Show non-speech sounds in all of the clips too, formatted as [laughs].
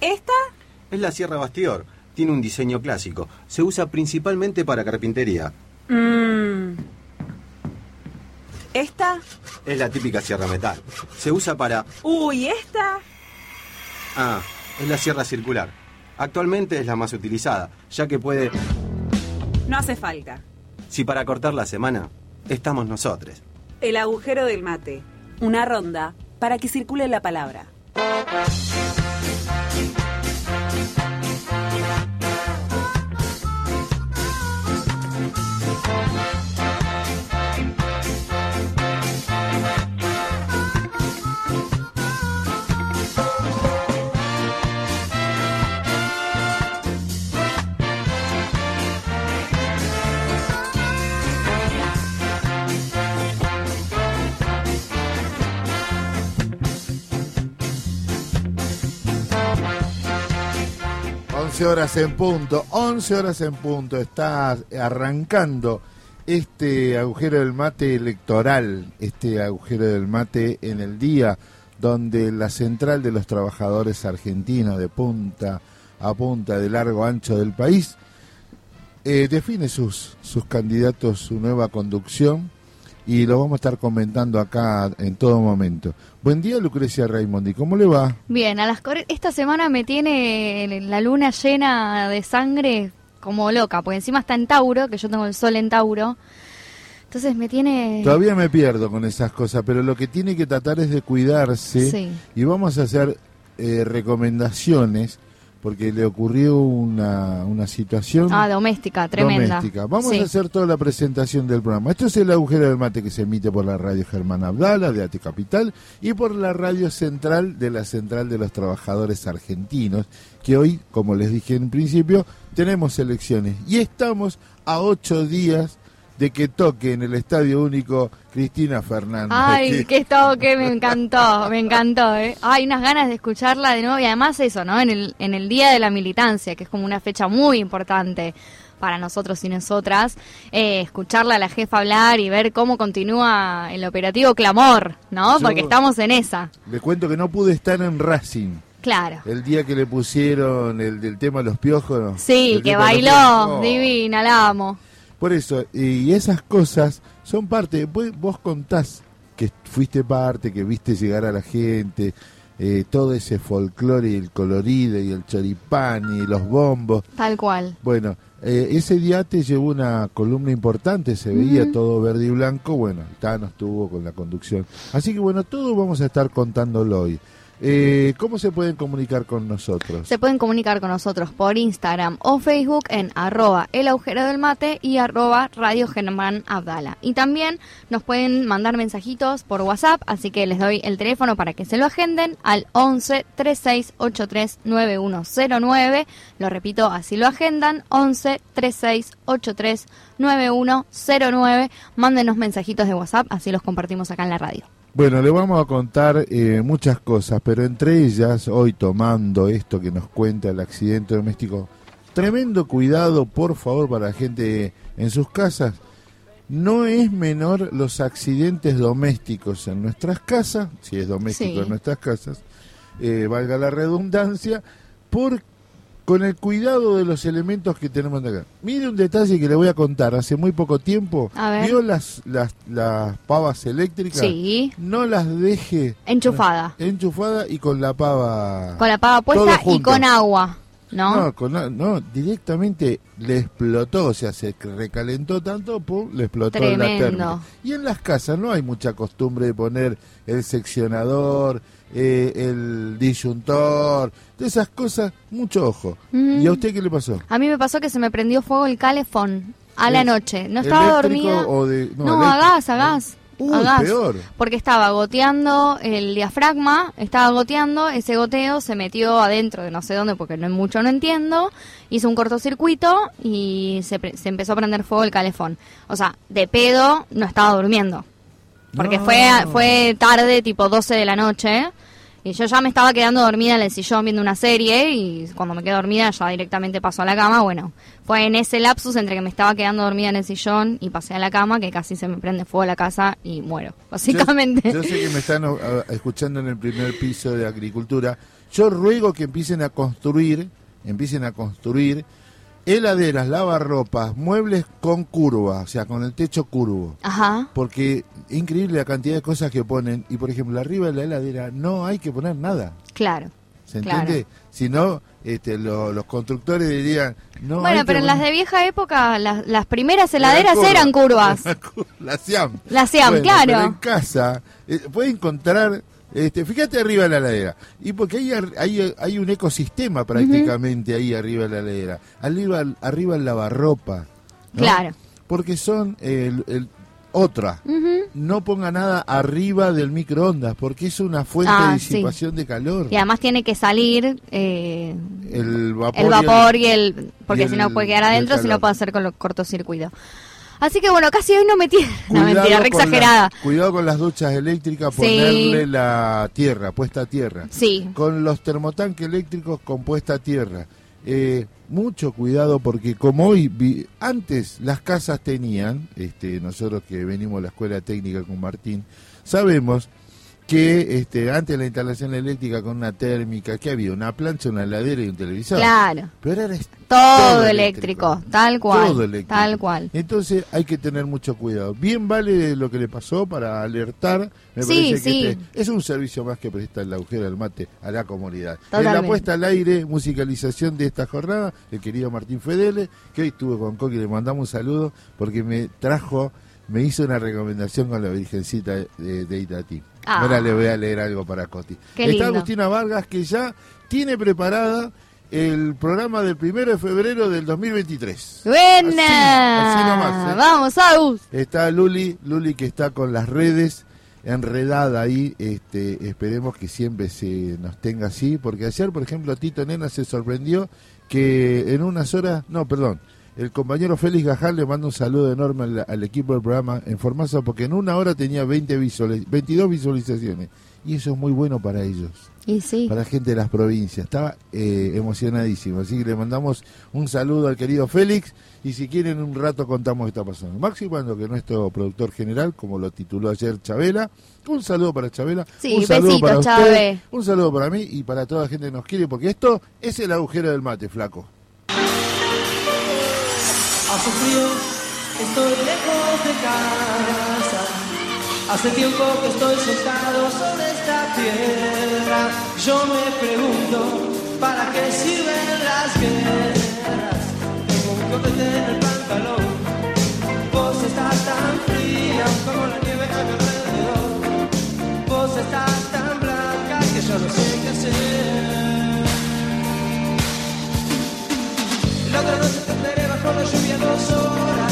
¿Esta? Es la Sierra Bastidor. Tiene un diseño clásico. Se usa principalmente para carpintería. Mm. ¿Esta? Es la típica Sierra Metal. Se usa para... Uy, ¿esta? Ah, es la Sierra Circular. Actualmente es la más utilizada, ya que puede... No hace falta. Si para cortar la semana, estamos nosotros. El agujero del mate. Una ronda para que circule la palabra. 11 horas en punto, 11 horas en punto, está arrancando este agujero del mate electoral, este agujero del mate en el día donde la central de los trabajadores argentinos de punta a punta, de largo ancho del país, eh, define sus, sus candidatos, su nueva conducción y lo vamos a estar comentando acá en todo momento. Buen día, Lucrecia Raimondi, ¿cómo le va? Bien, a las esta semana me tiene la luna llena de sangre como loca, porque encima está en Tauro, que yo tengo el sol en Tauro. Entonces me tiene... Todavía me pierdo con esas cosas, pero lo que tiene que tratar es de cuidarse y vamos a hacer eh, recomendaciones porque le ocurrió una, una situación... Ah, doméstica, tremenda. Vamos a hacer toda la presentación del programa. Esto es el agujero del mate que se emite por la radio Germán Abdala de Ate Capital y por la radio central de la Central de los Trabajadores Argentinos, que hoy, como les dije en principio, tenemos elecciones y estamos a ocho días de que toque en el Estadio Único Cristina Fernández. Ay, [laughs] que... toque, me encantó, me encantó. ¿eh? Hay unas ganas de escucharla de nuevo y además eso, ¿no? En el, en el Día de la Militancia, que es como una fecha muy importante para nosotros y nosotras, eh, escucharla a la jefa hablar y ver cómo continúa el operativo Clamor, ¿no? Porque estamos en esa. Le cuento que no pude estar en Racing. Claro. El día que le pusieron el del tema de los piojos. Sí, que bailó, divina, la amo. Por eso, y esas cosas son parte, vos, vos contás que fuiste parte, que viste llegar a la gente, eh, todo ese folclore y el colorido y el choripán y los bombos. Tal cual. Bueno, eh, ese día te llevó una columna importante, se veía todo verde y blanco, bueno, Tano estuvo con la conducción. Así que bueno, todo vamos a estar contándolo hoy. Eh, ¿Cómo se pueden comunicar con nosotros? Se pueden comunicar con nosotros por Instagram o Facebook en arroba el agujero del mate y arroba Radio Germán Abdala. Y también nos pueden mandar mensajitos por WhatsApp, así que les doy el teléfono para que se lo agenden al 11 3683 9109. Lo repito, así lo agendan, 11 3683 9109. Mándenos mensajitos de WhatsApp, así los compartimos acá en la radio. Bueno, le vamos a contar eh, muchas cosas, pero entre ellas, hoy tomando esto que nos cuenta el accidente doméstico, tremendo cuidado, por favor, para la gente en sus casas. No es menor los accidentes domésticos en nuestras casas, si es doméstico en nuestras casas, eh, valga la redundancia, porque con el cuidado de los elementos que tenemos acá. Mire un detalle que le voy a contar. Hace muy poco tiempo, ¿vio las, las, las pavas eléctricas? Sí. No las deje... Enchufada. Enchufada y con la pava... Con la pava puesta y con agua. ¿No? No, no, directamente le explotó, o sea, se recalentó tanto, pum, le explotó Tremendo. la térmica. Y en las casas no hay mucha costumbre de poner el seccionador, eh, el disyuntor, de esas cosas, mucho ojo. ¿Y a usted qué le pasó? A mí me pasó que se me prendió fuego el calefón a la noche. No estaba dormida. O de, no, a gas, a gas. Peor. Porque estaba goteando el diafragma, estaba goteando, ese goteo se metió adentro de no sé dónde porque no mucho no entiendo, hizo un cortocircuito y se, se empezó a prender fuego el calefón. O sea, de pedo no estaba durmiendo. Porque fue, fue tarde, tipo 12 de la noche. Y yo ya me estaba quedando dormida en el sillón viendo una serie y cuando me quedé dormida ya directamente pasó a la cama. Bueno, fue en ese lapsus entre que me estaba quedando dormida en el sillón y pasé a la cama que casi se me prende fuego la casa y muero, básicamente. Yo, sé que me están uh, escuchando en el primer piso de agricultura Yo ruego que empiecen a construir, empiecen a construir heladeras, lavarropas, muebles con curva, o sea, con el techo curvo. Ajá. Porque es increíble la cantidad de cosas que ponen. Y por ejemplo, arriba de la heladera no hay que poner nada. Claro. ¿Se Claro. entiende? Si no, este, lo- los constructores dirían. No bueno, pero en las de vieja época, las, las primeras heladeras curva. eran curvas. [laughs] la SIAM. La SIAM, Bueno, claro. Pero en casa eh, puede encontrar. Este, fíjate arriba de la heladera. Y porque hay, hay, hay un ecosistema prácticamente ahí arriba de la heladera. Arriba, arriba el lavarropa. ¿no? Claro. Porque son el, el- otra. No ponga nada arriba del microondas porque es una fuente Ah, de sí. disipación de calor. Y además tiene que salir eh, El vapor, el y vapor y el... Porque si no puede quedar adentro, si no puede hacer con los cortocircuito. Así que bueno, casi hoy no me tiene... No, mentira, re la- exagerada. cuidado con las duchas eléctricas, Sí. ponerle la tierra, puesta a tierra. Sí. Con los termotanques eléctricos con puesta a tierra. Eh, mucho cuidado porque como hoy, vi- antes las casas tenían, este, nosotros que venimos a la escuela técnica con Martín, sabemos que este, antes la instalación eléctrica con una térmica, que había una plancha, una heladera y un televisor. Claro. Pero ahora es Todo, eléctrico, tal cual. Todo eléctrico. Tal cual. Entonces hay que tener mucho cuidado. Bien vale lo que le pasó para alertar. Me Sí, parece que sí. este es un servicio más que presta el agujero del mate a la comunidad. En Totalmente. la puesta al aire, musicalización de esta jornada, el querido Martín Fedele, que hoy estuvo con Coqui, le mandamos un saludo porque me trajo, me hizo una recomendación con la Virgencita de, de Itatí. Ah. Ahora le voy a leer algo para Coti. Qué Está lindo. Agustina Vargas que ya tiene preparada el programa del primero de febrero del 2023. Buena. Así, así nomás, ¿eh? Vamos, Agus. Está Luli, Luli que está con las redes enredada ahí, este, esperemos que siempre se nos tenga así, porque ayer, por ejemplo, Tito Nena se sorprendió que en unas horas, no, perdón, el compañero Félix Gajal le manda un saludo enorme al, al equipo del programa en Formosa, porque en una hora tenía 20 visualiz- 22 visualizaciones, y eso es muy bueno para ellos Y sí. para la gente de las provincias. Estaba eh, emocionadísimo. Así que le mandamos un saludo al querido Félix. Y si quieren, un rato contamos qué está pasando. Maxi Cuando, que es nuestro productor general, como lo tituló ayer Chabela. Un saludo para Chabela. Sí, un saludo besito, para usted. Un saludo para mí y para toda la gente que nos quiere, porque esto es el agujero del mate, flaco. Hace frío, estoy lejos de casa. Hace tiempo que estoy sentado sobre esta tierra. Yo me pregunto, ¿para qué sirven las guerras? Tengo un copete en el pantalón. Vos estás tan fría como la nieve a mi alrededor. Vos estás tan blanca que yo no sé qué hacer. La otra bajo la lluvia dos horas,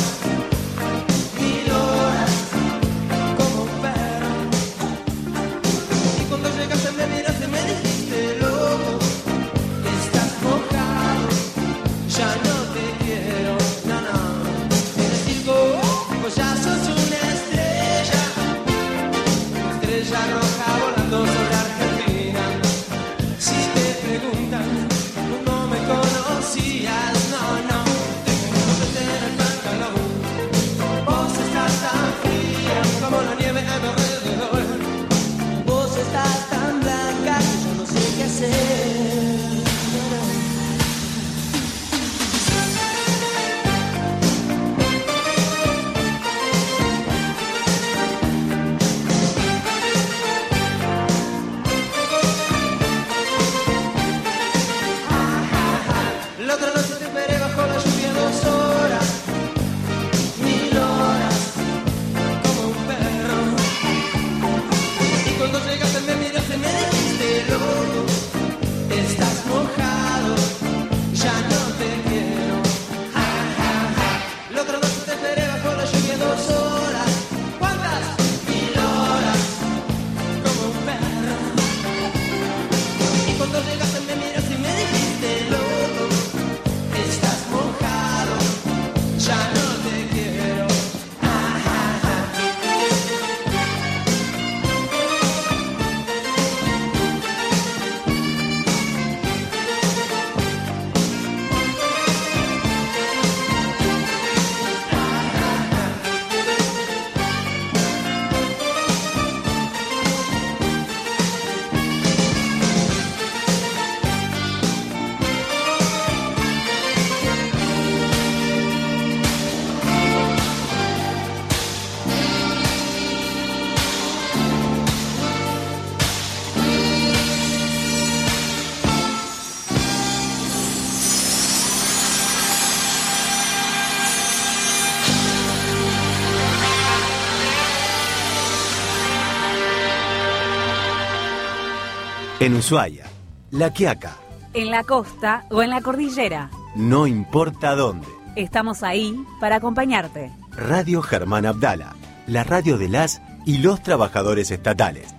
En Ushuaia, La Quiaca, En la costa o en la cordillera. no importa dónde. Estamos ahí para acompañarte. Radio Germán Abdala, la radio de las y los trabajadores estatales.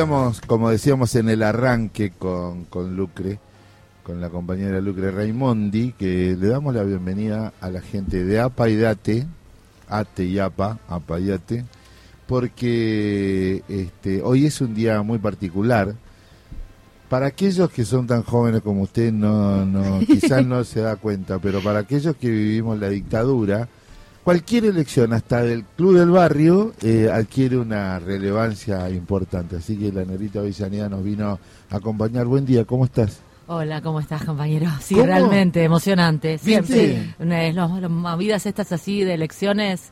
Decíamos, como decíamos en el arranque con, con Lucre, con la compañera Lucre Raimondi, que le damos la bienvenida a la gente de APA y de ATE, ATE y APA, APA y ATE, porque este, hoy es un día muy particular. Para aquellos que son tan jóvenes como usted, no, no, quizás no se da cuenta, pero para aquellos que vivimos la dictadura, cualquier elección, hasta del club del barrio, eh, adquiere una relevancia importante. Así que la negrita Avellaneda nos vino a acompañar. Buen día, ¿cómo estás? Hola, ¿cómo estás, compañero? [laughs] Sí, ¿Cómo? realmente emocionante. Siempre. Los- las movidas estas así de elecciones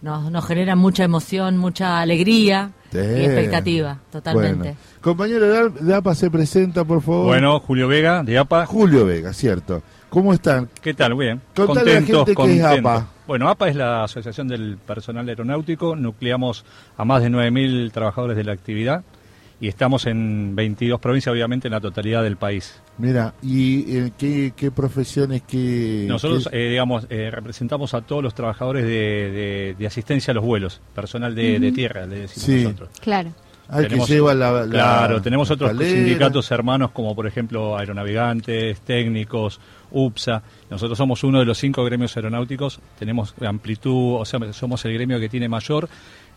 nos, nos generan mucha emoción, mucha alegría Sí. y expectativa, totalmente. Bueno. Compañero de APA, se presenta, por favor. Bueno, Julio Vega, de APA. Julio Vega, cierto. ¿Cómo están? ¿Qué tal? Bien. Contale a la gente es APA. Bueno, APA es la Asociación del Personal Aeronáutico. Nucleamos a más de 9.000 trabajadores de la actividad y estamos en 22 provincias, obviamente, en la totalidad del país. Mira, ¿y eh, qué, qué profesiones, qué... Nosotros, qué- eh, digamos, eh, representamos a todos los trabajadores de, de- de asistencia a los vuelos, personal de, de tierra, le decimos Sí. nosotros. Claro. ah, que lleva la, la Claro, tenemos otros sindicatos hermanos como por ejemplo aeronavegantes, técnicos, UPSA. Nosotros somos uno de los cinco gremios aeronáuticos, tenemos amplitud, o sea, somos el gremio que tiene mayor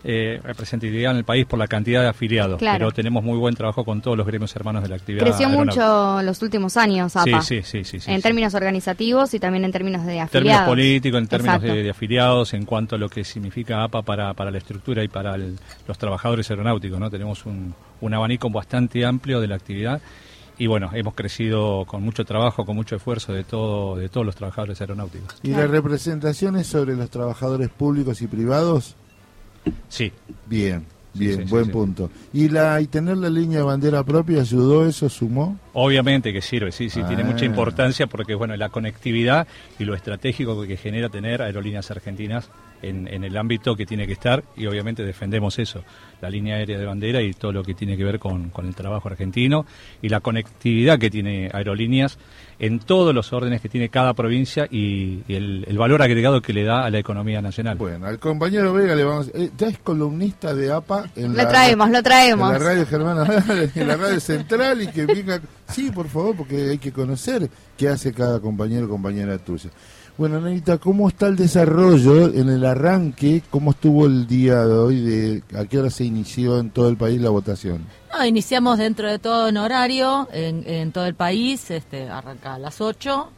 eh, representatividad en el país por la cantidad de afiliados, Claro. pero tenemos muy buen trabajo con todos los gremios hermanos de la actividad. Creció mucho los últimos años, APA. Sí, sí, sí, sí, sí, en sí. términos organizativos y también en términos de En afiliados. términos políticos, en términos de afiliados, en cuanto a lo que significa APA para, para la estructura y para el- los trabajadores aeronáuticos. ¿no? Tenemos un, un abanico bastante amplio de la actividad y bueno, hemos crecido con mucho trabajo, con mucho esfuerzo de, todo, de todos los trabajadores aeronáuticos. ¿Y las representaciones sobre los trabajadores públicos y privados? Sí, Bien, bien, sí, sí, buen sí. punto. ¿Y la y tener la línea de bandera propia ayudó eso, sumó? Obviamente que sirve, sí, sí, tiene Ah. mucha importancia porque, bueno, la conectividad y lo estratégico que genera tener aerolíneas argentinas en, en el ámbito que tiene que estar y obviamente defendemos eso, la línea aérea de bandera y todo lo que tiene que ver con, con el trabajo argentino y la conectividad que tiene aerolíneas en todos los órdenes que tiene cada provincia y, y el, el valor agregado que le da a la economía nacional. Bueno, al compañero Vega le vamos... eh, ya es columnista de APA en Lo la... traemos, lo traemos. En la radio Germana, en la radio central y que venga, sí, por favor, porque hay que conocer qué hace cada compañero o compañera tuya. Bueno, Anita, ¿cómo está el desarrollo en el arranque? ¿Cómo estuvo el día de hoy? De, ¿A qué hora se inició en todo el país la votación? No, iniciamos dentro de todo en horario, en, en todo el país, este, arranca a las 8.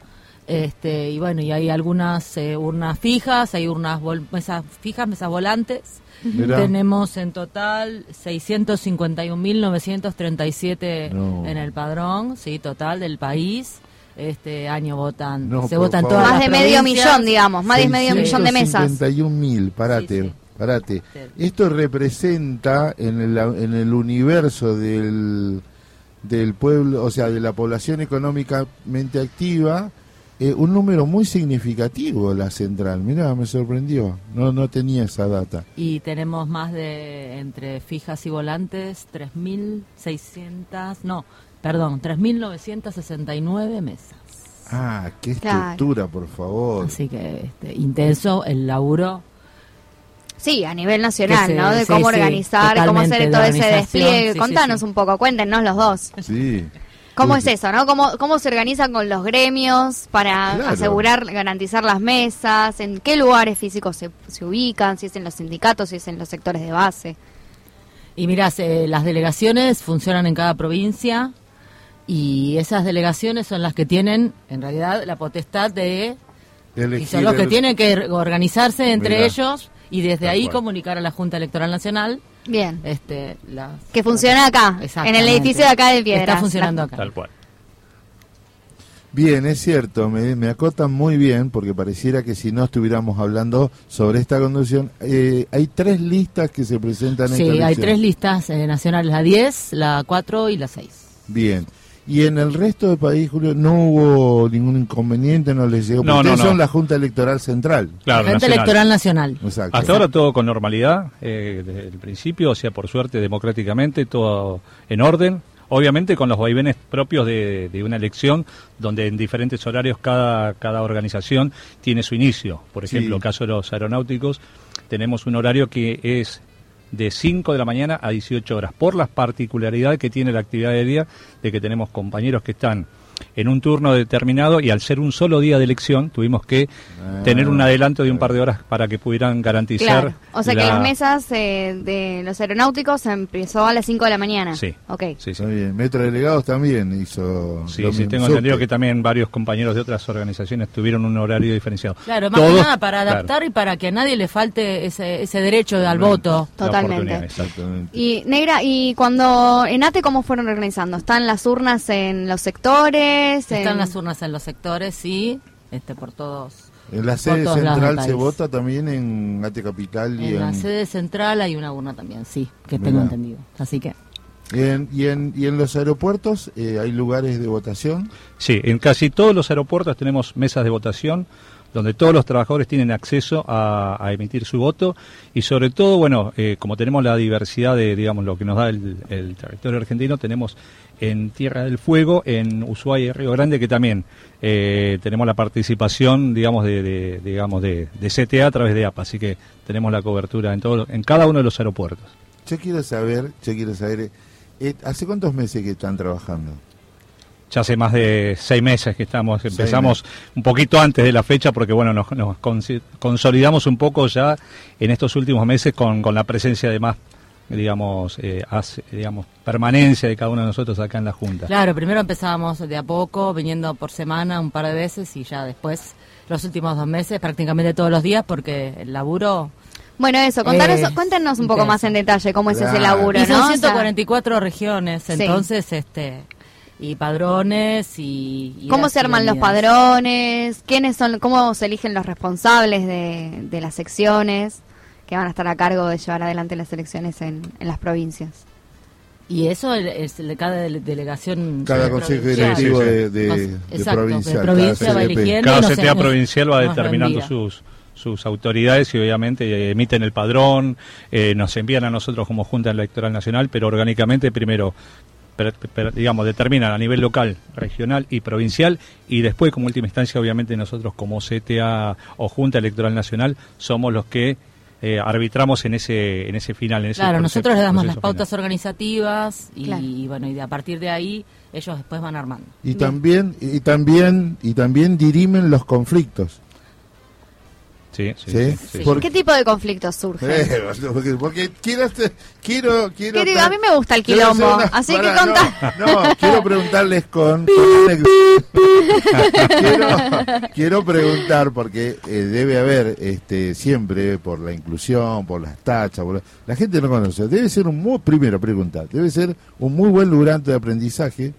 Este, y bueno, y hay algunas eh, urnas fijas, hay urnas vol- mesas fijas, mesas volantes. Mirá. Tenemos en total 651.937 No. en el padrón, sí, total del país. Este año votan, No, se por votan todas Más las de medio millón, digamos, más de medio millón de mesas. 651 mil, parate, Sí, sí. parate. Esto representa en el, en el universo del, del pueblo, o sea, de la población económicamente activa, eh, un número muy significativo la central. Mirá, me sorprendió, no, no tenía esa data. Y tenemos más de, entre fijas y volantes, 3.600, no, perdón, 3.969 mesas. Ah, qué Claro. estructura, por favor. Así que este, intenso el laburo. Sí, a nivel nacional, se- ¿no? De sí, cómo sí, organizar, cómo hacer todo ese despliegue. sí, sí, Contanos sí. un poco, cuéntenos los dos. Sí. ¿Cómo es eso, no? ¿Cómo, ¿Cómo se organizan con los gremios para Claro. asegurar, garantizar las mesas? ¿En qué lugares físicos se, se ubican? Si es en los sindicatos, si es en los sectores de base. Y mirá, se- las delegaciones funcionan en cada provincia y esas delegaciones son las que tienen, en realidad, la potestad de... Y son los que el- tienen que organizarse entre Mirá. ellos y desde Tal ahí cual. comunicar a la Junta Electoral Nacional Bien. este, las- Que funciona acá, en el edificio de acá de Piedras. Está funcionando La- acá. Tal cual. Bien, es cierto, me, me acotan muy bien porque pareciera que si no estuviéramos hablando sobre esta conducción, eh, hay tres listas que se presentan en Sí, esta hay tres listas eh, nacionales, la 10, la 4 y la 6. Bien. Y en el resto del país, Julio, no hubo ningún inconveniente, no les llegó. No, porque no, ustedes no. son la Junta Electoral Central. Claro, Frente nacional. Electoral Nacional. Exacto. Hasta ahora todo con normalidad, eh, desde el principio, o sea, por suerte, democráticamente, todo en orden. Obviamente con los vaivenes propios de, de una elección, donde en diferentes horarios cada, cada organización tiene su inicio. Por Sí. ejemplo, caso de los aeronáuticos, tenemos un horario que es de 5 de la mañana a 18 horas, por las particularidades que tiene la actividad de día, de que tenemos compañeros que están en un turno determinado y al ser un solo día de elección tuvimos que Ah, tener un adelanto de un par de horas para que pudieran garantizar Claro. O sea que la- las mesas eh, de los aeronáuticos empezó a las 5 de la mañana. Sí. Ok. Sí, sí. Está bien. Metro Delegados también hizo. Sí, lo sí, mismo. tengo entendido que también varios compañeros de otras organizaciones tuvieron un horario diferenciado. Claro, más Todos- que nada para claro, adaptar y para que a nadie le falte ese, ese derecho al voto. Totalmente. Exactamente. Y Negra, ¿y cuando en ATE cómo fueron organizando? ¿Están las urnas en los sectores? Están en- las urnas en los sectores, sí, este por todos. En la sede central se vota también en Ate Capital y En la en, sede central hay una urna también, sí, que Mirá. tengo entendido. Así que y en, y en, y en los aeropuertos eh, hay lugares de votación. Sí, en casi todos los aeropuertos tenemos mesas de votación donde todos los trabajadores tienen acceso a, emitir su voto y sobre todo, bueno, eh, como tenemos la diversidad de, digamos, lo que nos da el, territorio argentino, tenemos en Tierra del Fuego, en Ushuaia y Río Grande, que también eh, tenemos la participación, digamos, de, digamos, de, de CTA a través de APA, así que tenemos la cobertura en, todo, en cada uno de los aeropuertos. Yo quiero saber, yo quiero saber, eh, ¿hace cuántos meses que están trabajando? Ya hace más de seis meses que estamos, empezamos un poquito antes de la fecha porque bueno, nos, nos consolidamos un poco ya en estos últimos meses con, con la presencia de más, digamos, eh, hace- digamos, permanencia de cada uno de nosotros acá en la Junta. Claro, primero empezábamos de a poco, viniendo por semana un par de veces y ya después, los últimos dos meses, prácticamente todos los días, porque el laburo... Bueno, eso, contanos, Eh, cuéntenos un poco más en detalle cómo es ese laburo, Y son ¿no? O sea, 144 regiones, Sí. entonces, este... Y padrones y... y ¿Cómo se arman los padrones? ¿Quiénes son, cómo se eligen los responsables de, de las secciones que van a estar a cargo de llevar adelante las elecciones en, en las provincias? Y eso es, de cada dele- delegación... Cada consejo provincial. directivo Sí, sí. de, de, exacto, provincial. de provincia cada va CDP. Cada nos- CTA provincial va determinando sus sus autoridades y obviamente eh, emiten el padrón, eh, nos envían a nosotros como Junta Electoral Nacional, pero orgánicamente primero, per- per- digamos, determinan a nivel local, regional y provincial y después como última instancia obviamente nosotros como CTA o Junta Electoral Nacional somos los que eh, arbitramos en ese en ese final. En ese Claro, nosotros les damos las pautas final. organizativas y, Claro. bueno, y de- a partir de ahí ellos después van armando. Y también, y también, y también dirimen los conflictos. Sí, sí, ¿Sí? sí, sí, sí. Por- ¿Qué tipo de conflictos surgen? Eh, porque, porque quiero, quiero, quiero, ¿Qué digo? A mí me gusta el quiero quilombo, una- así que contá. No, no, quiero preguntarles con, quiero, quiero preguntar porque eh, debe haber este siempre por la inclusión, por las tachas, por la, la gente no conoce. Debe ser un muy primero preguntar, debe ser un muy buen lugar de aprendizaje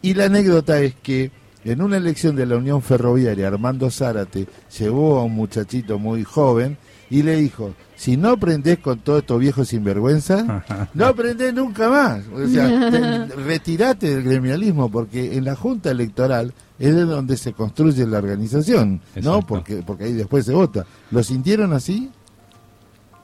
y la anécdota es que en una elección de la Unión Ferroviaria, Armando Zárate llevó a un muchachito muy joven y le dijo, si no aprendés con todos estos viejos sinvergüenza, [laughs] no aprendés nunca más. O sea, te- retirate del gremialismo porque en la Junta Electoral es de donde se construye la organización, ¿no? Porque, porque ahí después se vota. ¿Lo sintieron así?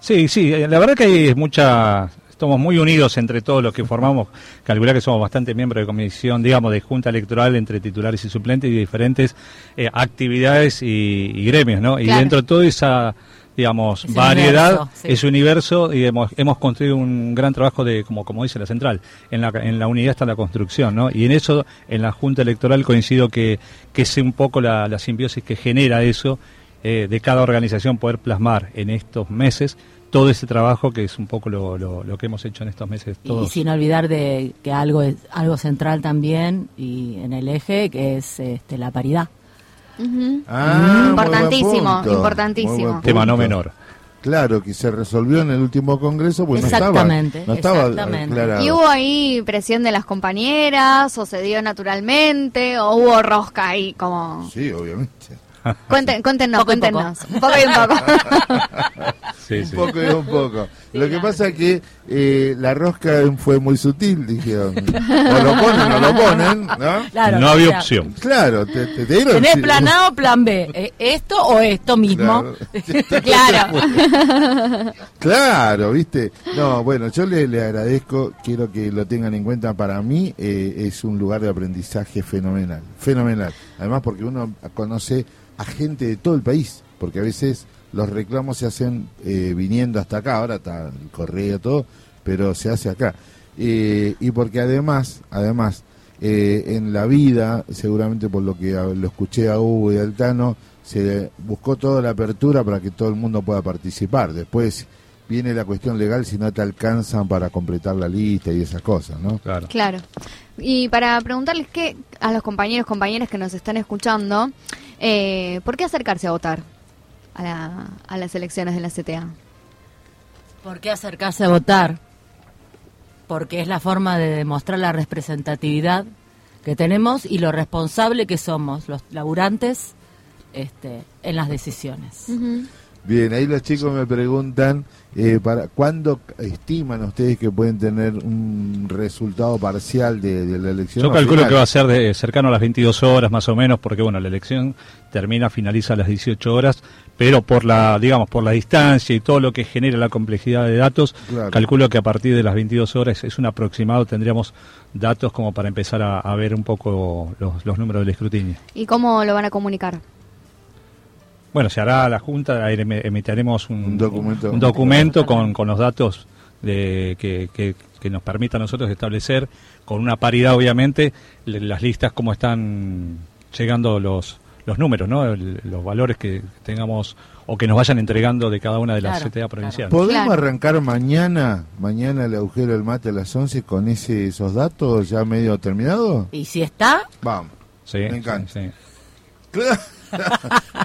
Sí, sí, la verdad que hay mucha, estamos muy unidos entre todos los que formamos, calcular que somos bastante miembros de comisión, digamos, de junta electoral entre titulares y suplentes y diferentes eh, actividades y, y gremios, ¿no? Y dentro de toda esa digamos, variedad, universo, sí. ese universo, y hemos, hemos construido un gran trabajo de, como, como dice la central, en la, en la unidad está la construcción, ¿no? Y en eso, en la Junta Electoral coincido que, que es un poco la, la simbiosis que genera eso, eh, de cada organización poder plasmar en estos meses todo ese trabajo que es un poco lo, lo, lo que hemos hecho en estos meses Y todos. sin olvidar de que algo es algo central también y en el eje que es este, la paridad. Ah, Importantísimo, importantísimo. Tema no menor. Claro, que se resolvió en el último congreso, pues Exactamente, no estaba, no estaba exactamente. aclarado. ¿Y hubo ahí presión de las compañeras o se dio naturalmente o hubo rosca ahí como... Sí, obviamente. Cuenten, cuéntenos, Poco cuéntenos. Un poco y un poco. [laughs] Sí, un sí. poco y un poco. Lo que pasa es que eh, la rosca fue muy sutil, dijeron. O lo ponen o lo ponen, ¿no? Claro, no había opción. Claro, te, te, te dieron... ¿Tenés plan A o plan B? ¿Eh, ¿Esto o esto mismo? Claro. [laughs] claro. Claro, viste. No, bueno, yo le, le agradezco, quiero que lo tengan en cuenta. Para mí eh, es un lugar de aprendizaje fenomenal, fenomenal. Además porque uno conoce a gente de todo el país, porque a veces los reclamos se hacen eh, viniendo hasta acá, ahora está el correo, todo, pero se hace acá. Eh, y porque además, además, eh, en la vida, seguramente por lo que lo escuché a Hugo y al Tano, se buscó toda la apertura para que todo el mundo pueda participar. Después viene la cuestión legal si no te alcanzan para completar la lista y esas cosas, ¿no? Claro. Claro. Y para preguntarles qué a los compañeros, compañeras que nos están escuchando, eh, ¿por qué acercarse a votar a, la- a las elecciones de la CTA? ¿Por qué acercarse a votar? Porque es la forma de demostrar la representatividad que tenemos y lo responsable que somos los laburantes este, en las decisiones. Bien, ahí los chicos me preguntan, eh, para ¿cuándo estiman ustedes que pueden tener un resultado parcial de, de la elección? Yo calculo final? que va a ser de cercano a las 22 horas más o menos, porque bueno, la elección termina, finaliza a las 18 horas, pero por la, digamos, por la distancia y todo lo que genera la complejidad de datos, Claro. calculo que a partir de las 22 horas es un aproximado, tendríamos datos como para empezar a, a ver un poco los, los números del escrutinio. ¿Y cómo lo van a comunicar? Bueno, se hará la Junta, ahí em- emitiremos un, Un documento. un documento con, con los datos de, que, que- que nos permita a nosotros establecer, con una paridad obviamente, las listas, cómo están llegando los, los números, ¿no? El- los valores que tengamos o que nos vayan entregando de cada una de las Claro, CTA provinciales. ¿Podemos Claro. arrancar mañana, mañana el agujero del mate a las 11 con ese, esos datos ya medio terminados? Y si está, Vamos. Sí, Me sí, encanta. sí. Claro.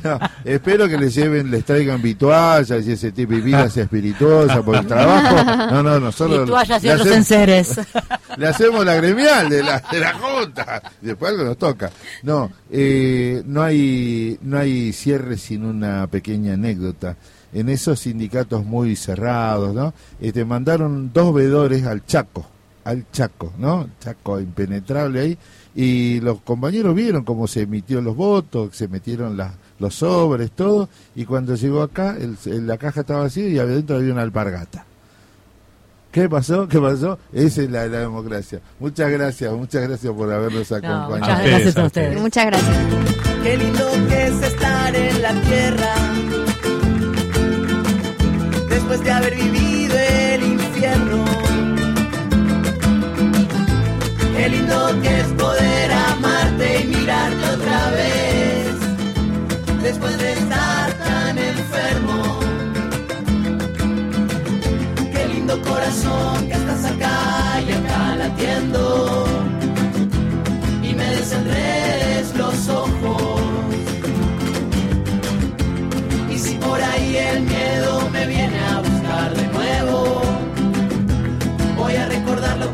No, [laughs] espero que les lleven, les traigan vituallas y ese tipo de vidas espirituosas por el trabajo. No, no, nosotros y toallas y otros enseres. [laughs] le hacemos la gremial de la, de la Junta. Después algo nos toca. No, eh, no hay no hay cierre sin una pequeña anécdota. En esos sindicatos muy cerrados, ¿no? Este, mandaron dos vedores al Chaco, al Chaco, ¿no? Chaco impenetrable ahí. Y los compañeros vieron cómo se emitió los votos, se metieron las, los sobres, todo. Y cuando llegó acá, el- el- la caja estaba vacía y adentro había una alpargata. ¿Qué pasó? ¿Qué pasó? Esa es la, la democracia. Muchas gracias, muchas gracias por habernos No, acompañado. muchas gracias a ustedes. Muchas gracias. Qué lindo que es estar en la tierra después de haber vivido el infierno. Qué lindo que es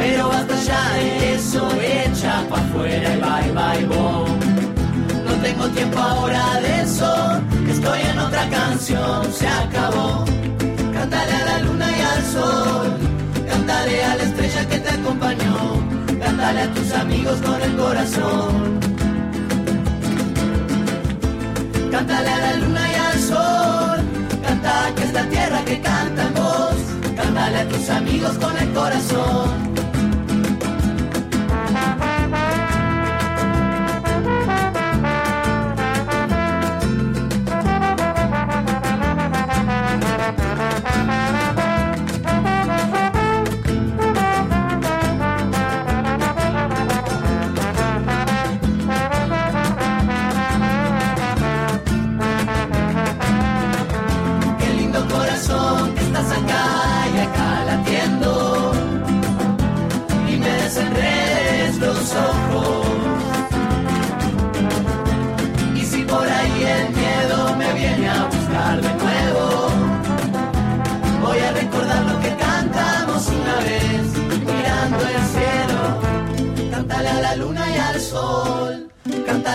pero basta ya de eso, echa pa' afuera y bye bye bom. No tengo tiempo ahora de eso, estoy en otra canción, se acabó. Cántale a la luna y al sol, cántale a la estrella que te acompañó, cántale a tus amigos con el corazón. Cántale a la luna y al sol, canta que es la tierra que canta en voz, cántale a tus amigos con el corazón.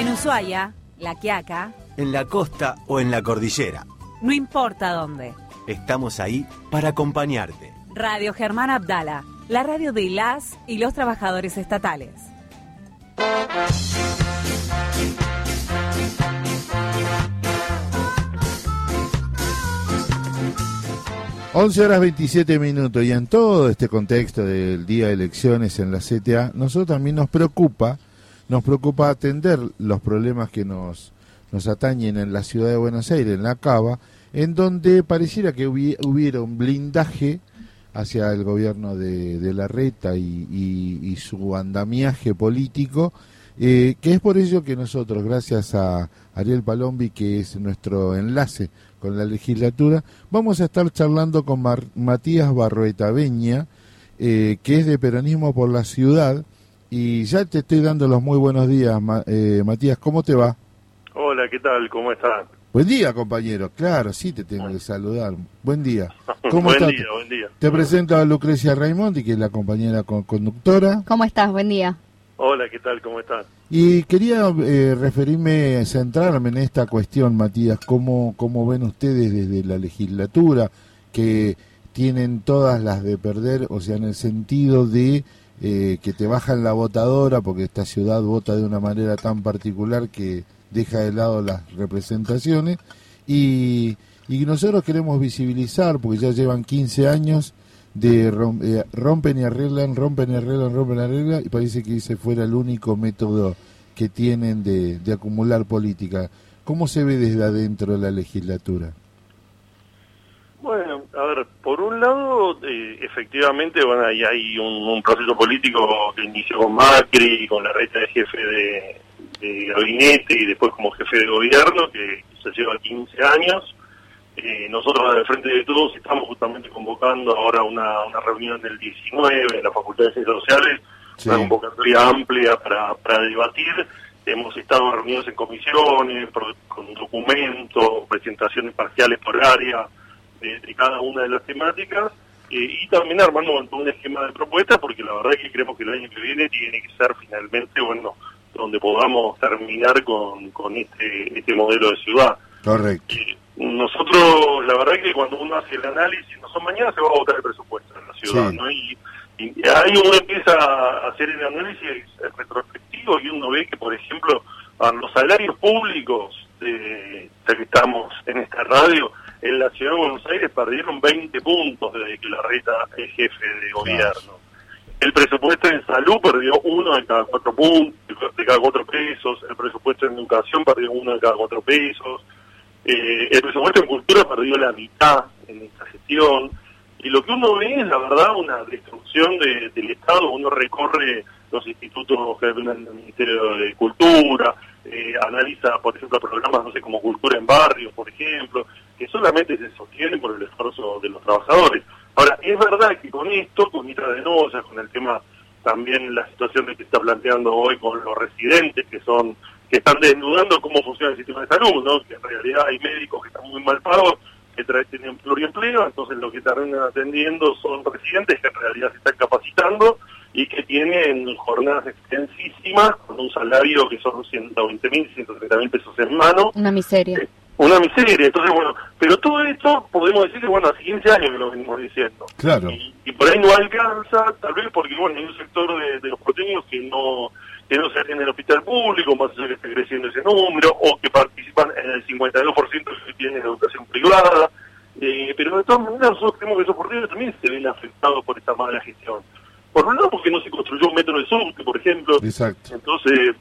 En Ushuaia, La Quiaca, En la costa o en la cordillera, no importa dónde. estamos ahí para acompañarte. Radio Germán Abdala, la radio de las y los trabajadores estatales. 11 horas 27 minutos y en todo este contexto del día de elecciones en la CTA, nosotros también nos preocupa, nos preocupa atender los problemas que nos, nos atañen en la ciudad de Buenos Aires, en la Cava, en donde pareciera que hubi- hubiera un blindaje hacia el gobierno de, de la reta y, su andamiaje político, eh, que es por ello que nosotros, gracias a Ariel Palombi, que es nuestro enlace con la legislatura, vamos a estar charlando con Matías Barroeta Beña, eh, que es de Peronismo por la Ciudad, y ya te estoy dando los muy buenos días, Ma- eh, Matías, ¿cómo te va? Hola, ¿qué tal? ¿Cómo están? Buen día, compañero. Claro, sí te tengo que saludar. Buen día. [laughs] ¿Cómo buen estás? día, buen día. Te presento a Lucrecia Raimondi, que es la compañera con- conductora. ¿Cómo estás? Buen día. Hola, ¿qué tal? ¿Cómo están? Y quería eh, referirme, centrarme en esta cuestión, Matías. ¿Cómo, ¿Cómo ven ustedes desde la legislatura que tienen todas las de perder, o sea, en el sentido de eh, que te bajan la votadora, porque esta ciudad vota de una manera tan particular que deja de lado las representaciones? Y, y nosotros queremos visibilizar, porque ya llevan 15 años de eh, rompen y arreglan, rompen y arreglan, rompen y arreglan, y parece que ese fuera el único método que tienen de, de acumular política. ¿Cómo se ve desde adentro de la legislatura? Bueno, a ver, por un lado, eh, efectivamente, bueno, ahí hay un, un proceso político que inició con Macri, con la reta de jefe de, de gabinete y después como jefe de gobierno, que se lleva 15 años. Eh, nosotros del Frente de Todos estamos justamente convocando ahora una, una reunión del 19 en la Facultad de Ciencias Sociales, Sí. una convocatoria amplia para, para debatir. Hemos estado reunidos en comisiones, con documentos, presentaciones parciales por área de, de cada una de las temáticas eh, y también armando un esquema de propuestas porque la verdad es que creemos que el año que viene tiene que ser finalmente, bueno, donde podamos terminar con, con este, este modelo de ciudad. Correcto. Eh, nosotros, la verdad que cuando uno hace el análisis, no son mañana se va a votar el presupuesto en la ciudad, Sí. ¿no? Y, y ahí uno empieza a hacer el análisis retrospectivo y uno ve que, por ejemplo, a los salarios públicos, ya que estamos en esta radio, en la ciudad de Buenos Aires perdieron 20 puntos desde que la reta es jefe de gobierno. El presupuesto en salud perdió uno de cada cuatro puntos, de cada cuatro pesos. El presupuesto en educación perdió uno de cada cuatro pesos. Eh, el presupuesto en cultura perdió la mitad en esta gestión. Y lo que uno ve es, la verdad, una destrucción de- del Estado. Uno recorre los institutos que el Ministerio de Cultura, eh, analiza, por ejemplo, programas, no sé, como Cultura en Barrios, por ejemplo, que solamente se sostienen por el esfuerzo de los trabajadores. Ahora, es verdad que con esto, con Mitra de Noya, con el tema también la situación que se está planteando hoy con los residentes que son que están desnudando cómo funciona el sistema de salud, ¿no? que en realidad hay médicos que están muy mal pagos, que tienen pluriempleo, entonces lo que terminan atendiendo son residentes que en realidad se están capacitando y que tienen jornadas extensísimas con un salario que son 120 mil, 130 mil pesos en mano, Una miseria. una miseria. Entonces, bueno, pero todo esto podemos decir que, bueno, hace 15 años que lo venimos diciendo. Claro. Y, y por ahí no alcanza, tal vez porque, bueno, hay un sector de, de los porteños que no que no se atiende en el hospital público, más allá que esté creciendo ese número, o que participan en el 52% que tienen educación privada. Eh, pero de todas maneras, nosotros creemos que esos porteños también se ven afectados por esta mala gestión. Por un lado, porque no se construyó un metro de subte, por ejemplo. Exacto. Entonces,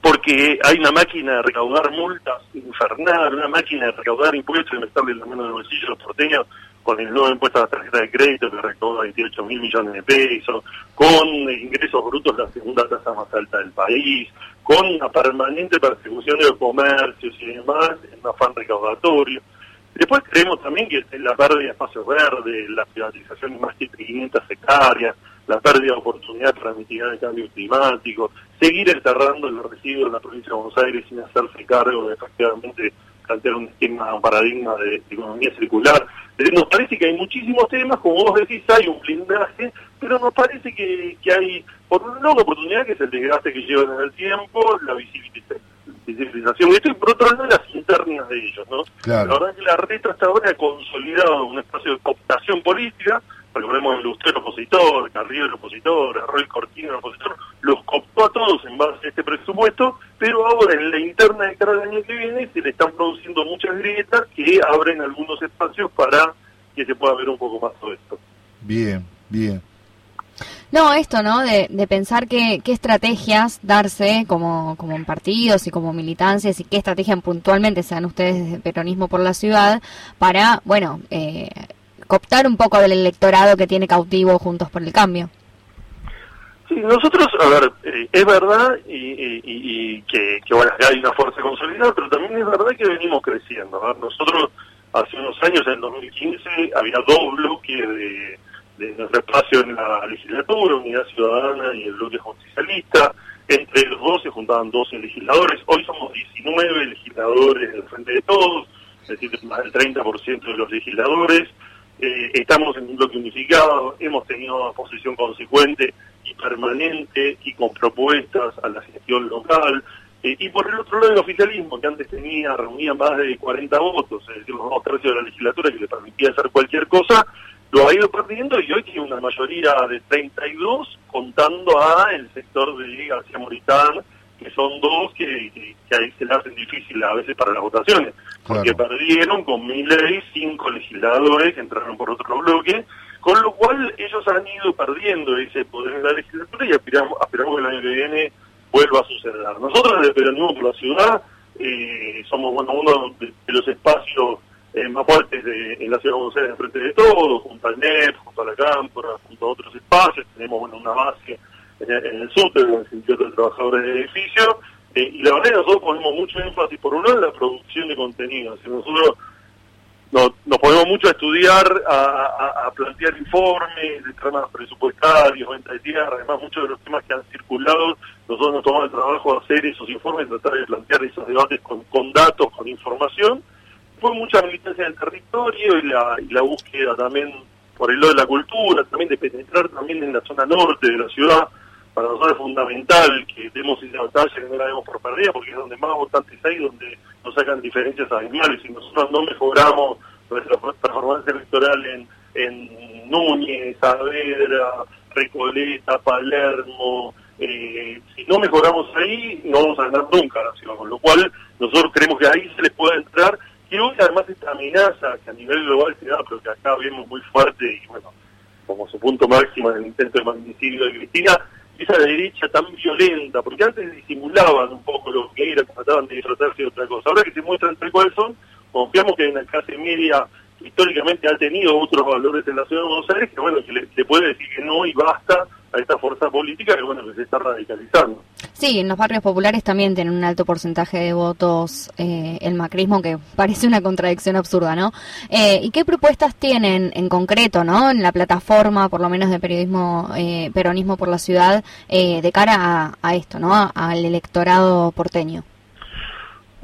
porque hay una máquina de recaudar multas infernal, una máquina de recaudar impuestos y meterle en la mano del bolsillo a los porteños con el nuevo impuesto a la tarjeta de crédito que recauda 28 mil millones de pesos, con ingresos brutos la segunda tasa más alta del país, con una permanente persecución de los comercios y demás, en un afán recaudatorio. Después creemos también que la pérdida de espacios verdes, la privatización de más que 500 hectáreas, la pérdida de oportunidad para mitigar el cambio climático, seguir enterrando los residuos en la provincia de Buenos Aires sin hacerse cargo de efectivamente plantear un esquema, un paradigma de, economía circular. Nos parece que hay muchísimos temas, como vos decís, hay un blindaje, pero nos parece que, que hay, por un lado, una oportunidad que es el desgaste que llevan en el tiempo, la visibilización de esto, y por otro lado, las internas de ellos, ¿no? Claro. La verdad es que la reta hasta ahora ha consolidado un espacio de cooptación política, recordemos el Lustero opositor, Carrillo el opositor, Roy Cortina el opositor, los cooptó a todos en base a este presupuesto, pero ahora en la interna de cara al año que viene se le están produciendo muchas grietas que abren algunos espacios para que se pueda ver un poco más todo esto. Bien, bien. No, esto, ¿no? De, de pensar qué, qué estrategias darse como, como en partidos y como militancias y qué estrategias puntualmente sean ustedes de peronismo por la ciudad para, bueno, eh, cooptar un poco del electorado que tiene cautivo Juntos por el Cambio. Sí, nosotros, a ver, eh, es verdad y, que, que, bueno, hay una fuerza consolidada, pero también es verdad que venimos creciendo. Nosotros hace unos años, en el 2015, había dos bloques de, de espacio en la legislatura, Unidad Ciudadana y el bloque justicialista. Entre los dos se juntaban 12 legisladores. Hoy somos 19 legisladores del Frente de Todos, es decir, más del 30% de los legisladores. Eh, estamos en un bloque unificado, hemos tenido una posición consecuente y permanente y con propuestas a la gestión local. Eh, y por el otro lado, el oficialismo, que antes tenía, reunía más de 40 votos, es decir, los dos tercios de la legislatura que le permitía hacer cualquier cosa, lo ha ido perdiendo y hoy tiene una mayoría de 32 contando a el sector de García Moritán, que son dos que, que, que ahí se le hacen difícil a veces para las votaciones, porque Claro. perdieron con mi ley cinco legisladores que entraron por otro bloque, con lo cual ellos han ido perdiendo ese poder en la legislatura y aspiramos, aspiramos que el año que viene vuelva a suceder. Nosotros desde Peronismo por la Ciudad eh, somos bueno uno de, de los espacios eh, más fuertes de, en la ciudad de Buenos Aires de frente de todo, junto al NEP, junto a la Cámpora, junto a otros espacios, tenemos bueno una base en el, en el SUTE, en el Sindicato de Trabajadores de Edificio, eh, y la verdad que nosotros ponemos mucho énfasis por un lado en la producción de contenido, si nosotros nos, ponemos mucho a estudiar, a, plantear informes de tramas presupuestarios, venta de tierra, además muchos de los temas que han circulado, nosotros nos tomamos el trabajo de hacer esos informes, tratar de plantear esos debates con, con datos, con información. Fue mucha militancia en el territorio y la búsqueda también por el lado de la cultura, también de penetrar también en la zona norte de la ciudad. Para nosotros es fundamental que demos esa batalla, que no la demos por perdida, porque es donde más votantes hay, donde nos sacan diferencias abismales. Si nosotros no mejoramos nuestra performance electoral en, Núñez, Saavedra, Recoleta, Palermo, eh, si no mejoramos ahí, no vamos a ganar nunca la ciudad. Con lo cual, nosotros creemos que ahí se les puede entrar. Y hoy, además, esta amenaza que a nivel global se da, pero que acá vemos muy fuerte, y bueno, como su punto máximo en el intento de magnicidio de Cristina, esa derecha tan violenta, porque antes disimulaban un poco lo que era, trataban de disfrazarse de otra cosa. Ahora que se muestran tal cual son, confiamos que en la clase media históricamente ha tenido otros valores en la ciudad de Buenos Aires, que bueno, que le, le puede decir que no y basta a esta fuerza política que bueno, que se está radicalizando. Sí, en los barrios populares también tienen un alto porcentaje de votos eh, el macrismo, que [laughs] parece una contradicción absurda, ¿no? Eh, ¿Y qué propuestas tienen en concreto, ¿no? En la plataforma, por lo menos de periodismo, eh, peronismo por la ciudad, eh, de cara a, a esto, ¿no? A- al electorado porteño.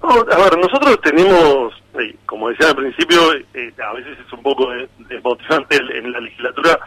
No, a ver, nosotros tenemos, eh, como decía al principio, a veces es un poco de- desmotivante en la legislatura.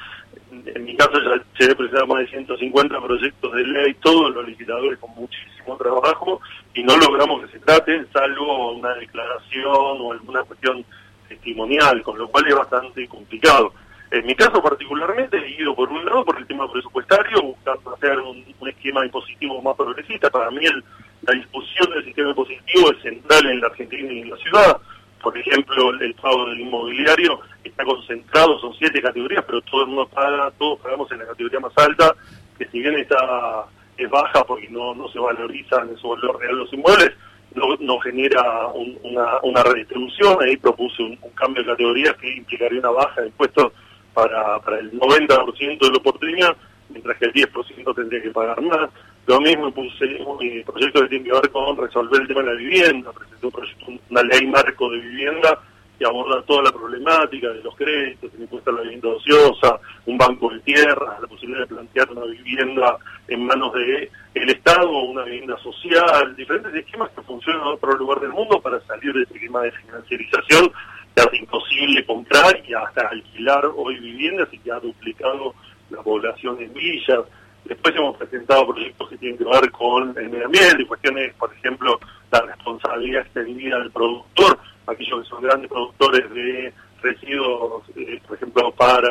En mi caso ya a presentar más de 150 proyectos de ley, todos los legisladores con muchísimo trabajo, y no logramos que se traten, salvo una declaración o alguna cuestión testimonial, con lo cual es bastante complicado. En mi caso particularmente he ido por un lado por el tema presupuestario, buscando hacer un, un esquema impositivo más progresista. Para mí el- la discusión del sistema impositivo es central en la Argentina y en la ciudad. Por ejemplo, el, pago del inmobiliario está concentrado, son siete categorías, pero todo el mundo paga, todos pagamos en la categoría más alta, que si bien está es baja porque no, no se valorizan en su valor real los inmuebles, no, no genera un- una, una redistribución. Ahí propuse un, cambio de categorías que implicaría una baja de impuestos para, para el 90% de los porteños, mientras que el 10% tendría que pagar más. Lo mismo puse un proyecto que tiene que ver con resolver el tema de la vivienda, presenté una ley marco de vivienda que aborda toda la problemática de los créditos, el impuesto a la vivienda ociosa, un banco de tierra, la posibilidad de plantear una vivienda en manos de el Estado, una vivienda social, diferentes esquemas que funcionan en otro lugar del mundo para salir de ese esquema de financiarización que hace imposible comprar y hasta alquilar hoy viviendas y que ha duplicado la población en villas. Después hemos presentado proyectos que tienen que ver con el medio ambiente, y cuestiones, por ejemplo, la responsabilidad extendida del productor, aquellos que son grandes productores de residuos, eh, por ejemplo, para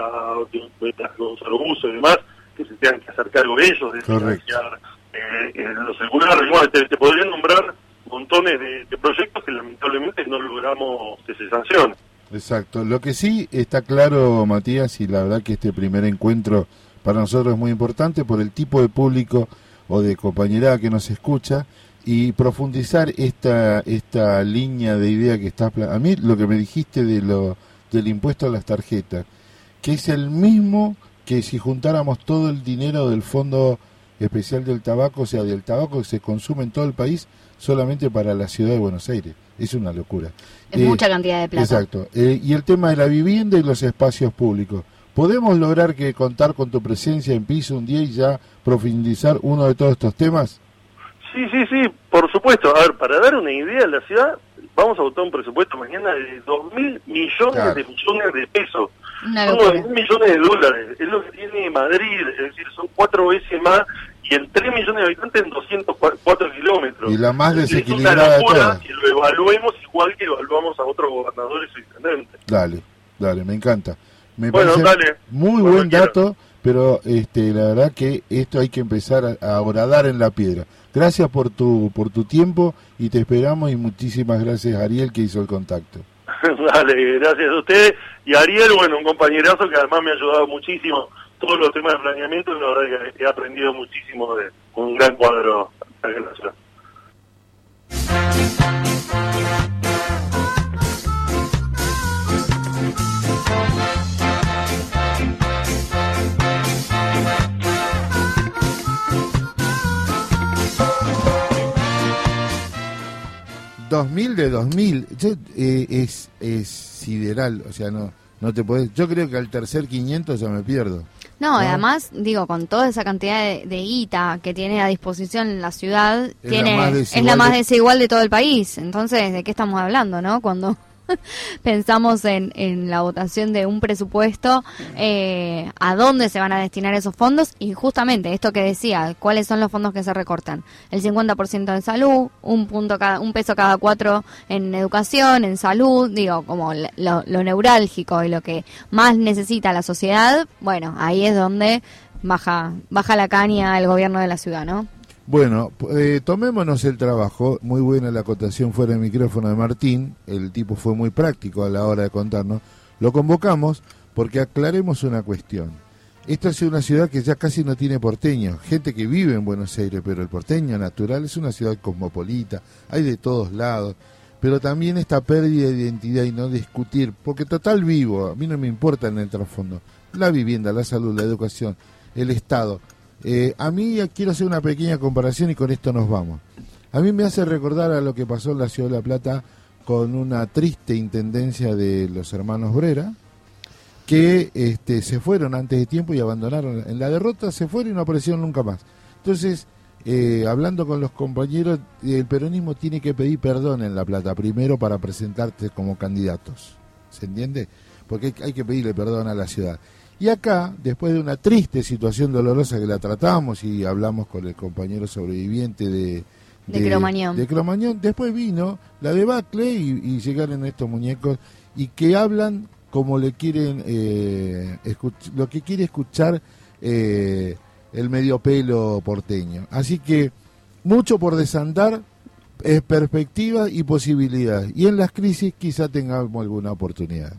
solo uso y demás, que se tengan que hacer cargo ellos de financiar eh, los celulares. Bueno, te, te podría nombrar montones de, de proyectos que lamentablemente no logramos que se sancionen. Exacto. Lo que sí está claro, Matías, y la verdad que este primer encuentro para nosotros es muy importante por el tipo de público o de compañerada que nos escucha y profundizar esta esta línea de idea que estás pla- a mí lo que me dijiste de lo del impuesto a las tarjetas que es el mismo que si juntáramos todo el dinero del fondo especial del tabaco o sea del tabaco que se consume en todo el país solamente para la ciudad de Buenos Aires es una locura Es Eh, mucha cantidad de plata. Exacto. Eh, y el tema de la vivienda y los espacios públicos. ¿Podemos lograr que contar con tu presencia en piso un día y ya profundizar uno de todos estos temas? Sí, sí, sí, por supuesto. A ver, para dar una idea, la ciudad vamos a votar un presupuesto mañana de 2 mil millones Claro. de millones de pesos. Son locura. 9 mil millones de dólares. Es lo que tiene Madrid, es decir, son cuatro veces más y en 3 millones de habitantes en 204 kilómetros. Y la más desequilibrada Es de una locura todas. que lo evaluemos igual que evaluamos a otros gobernadores o intendentes. Dale, dale, me encanta. Me bueno, parece dale. muy buen dato, pero este, la verdad que esto hay que empezar a, a horadar en la piedra. Gracias por tu, por tu tiempo y te esperamos y muchísimas gracias Ariel que hizo el contacto. [laughs] Dale, gracias a ustedes. Y Ariel, bueno, un compañerazo que además me ha ayudado muchísimo todos los temas de planeamiento y la verdad que he aprendido muchísimo de un gran cuadro. Gracias. 2000 de 2000. Yo, eh, es, es sideral, o sea, no, no te podés. Yo creo que al tercer 500 ya me pierdo. No, además, digo, con toda esa cantidad de, de guita que tiene a disposición la ciudad, es, tiene, la es la más desigual de todo el país. Entonces, ¿de qué estamos hablando, no? Cuando [laughs] pensamos en, en la votación de un presupuesto, eh, ¿a dónde se van a destinar esos fondos? Y justamente esto que decía, ¿cuáles son los fondos que se recortan? El 50% en salud, un punto cada, un peso cada cuatro en educación, en salud, digo, como lo, lo neurálgico y lo que más necesita la sociedad, bueno, ahí es donde baja, baja la caña el gobierno de la ciudad, ¿no? Bueno, eh, tomémonos el trabajo. Muy buena la acotación fuera de micrófono de Martín. El tipo fue muy práctico a la hora de contarnos. Lo convocamos porque aclaremos una cuestión. Esta es una ciudad que ya casi no tiene porteños. Gente que vive en Buenos Aires, pero el porteño natural es una ciudad cosmopolita. Hay de todos lados. pero también esta pérdida de identidad y no discutir, porque total vivo, a mí no me importa en el trasfondo, la vivienda, la salud, la educación, el Estado. Eh, a mí quiero hacer una pequeña comparación y con esto nos vamos. A mí me hace recordar a lo que pasó en la Ciudad de La Plata con una triste intendencia de los hermanos Brera, que este, se fueron antes de tiempo y abandonaron. En la derrota se fueron y no aparecieron nunca más. Entonces, eh, hablando con los compañeros, el peronismo tiene que pedir perdón en La Plata primero para presentarse como candidatos. ¿Se entiende? Porque hay que pedirle perdón a la ciudad. Y acá, después de una triste situación dolorosa que la tratamos y hablamos con el compañero sobreviviente de, De Cromañón. de Cromañón, después vino la debacle y, y llegaron estos muñecos y que hablan como le quieren, eh, lo que quiere escuchar eh, el medio pelo porteño. Así que mucho por desandar, es perspectiva y posibilidades. Y en las crisis quizá tengamos alguna oportunidad.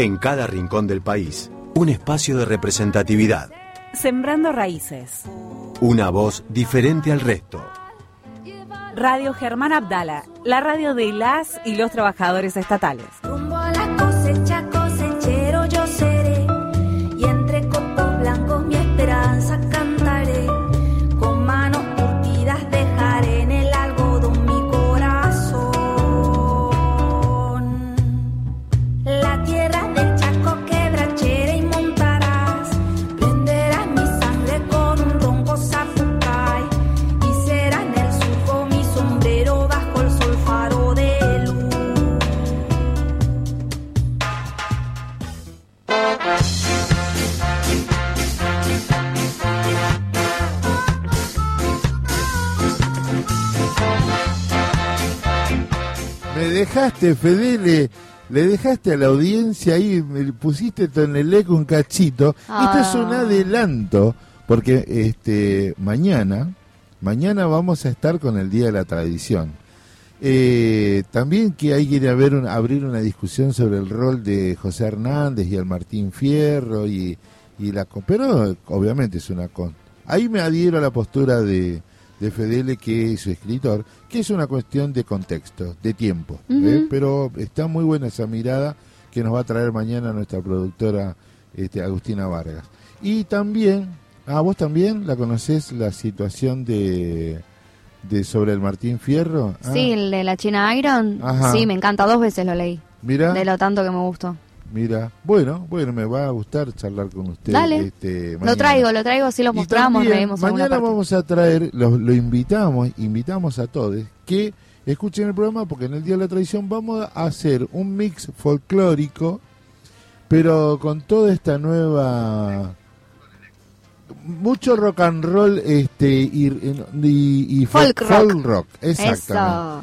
En cada rincón del país, un espacio de representatividad, Sembrando raíces. una voz diferente al resto. Radio Germán Abdala, la radio de las y los trabajadores estatales. Dejaste, Fede, le, le dejaste a la audiencia ahí, me pusiste en el eco un cachito. Esto es un Ah. adelanto, porque este mañana, mañana vamos a estar con el Día de la Tradición. Eh, también que hay que haber un- abrir una discusión sobre el rol de José Hernández y el Martín Fierro y, y la pero obviamente es una con ahí me adhiero a la postura de, de Fedele que es su escritor que es una cuestión de contexto de tiempo ¿eh? Pero está muy buena esa mirada que nos va a traer mañana nuestra productora este, Agustina Vargas y también ah vos también la conocés la situación de de sobre el Martín Fierro Ah, Sí, el de la China Iron. Ajá. Sí, me encanta. Dos veces lo leí. mira De lo tanto que me gustó. Mira, bueno, bueno, me va a gustar charlar con usted. Dale. este, Lo traigo, lo traigo, así lo mostramos, también, Mañana vamos a traer, lo, lo invitamos, invitamos a todos que escuchen el programa porque en el Día de la Tradición vamos a hacer un mix folclórico, pero con toda esta nueva mucho rock and roll este y, y- y Folk folk rock. rock, exactamente. Eso.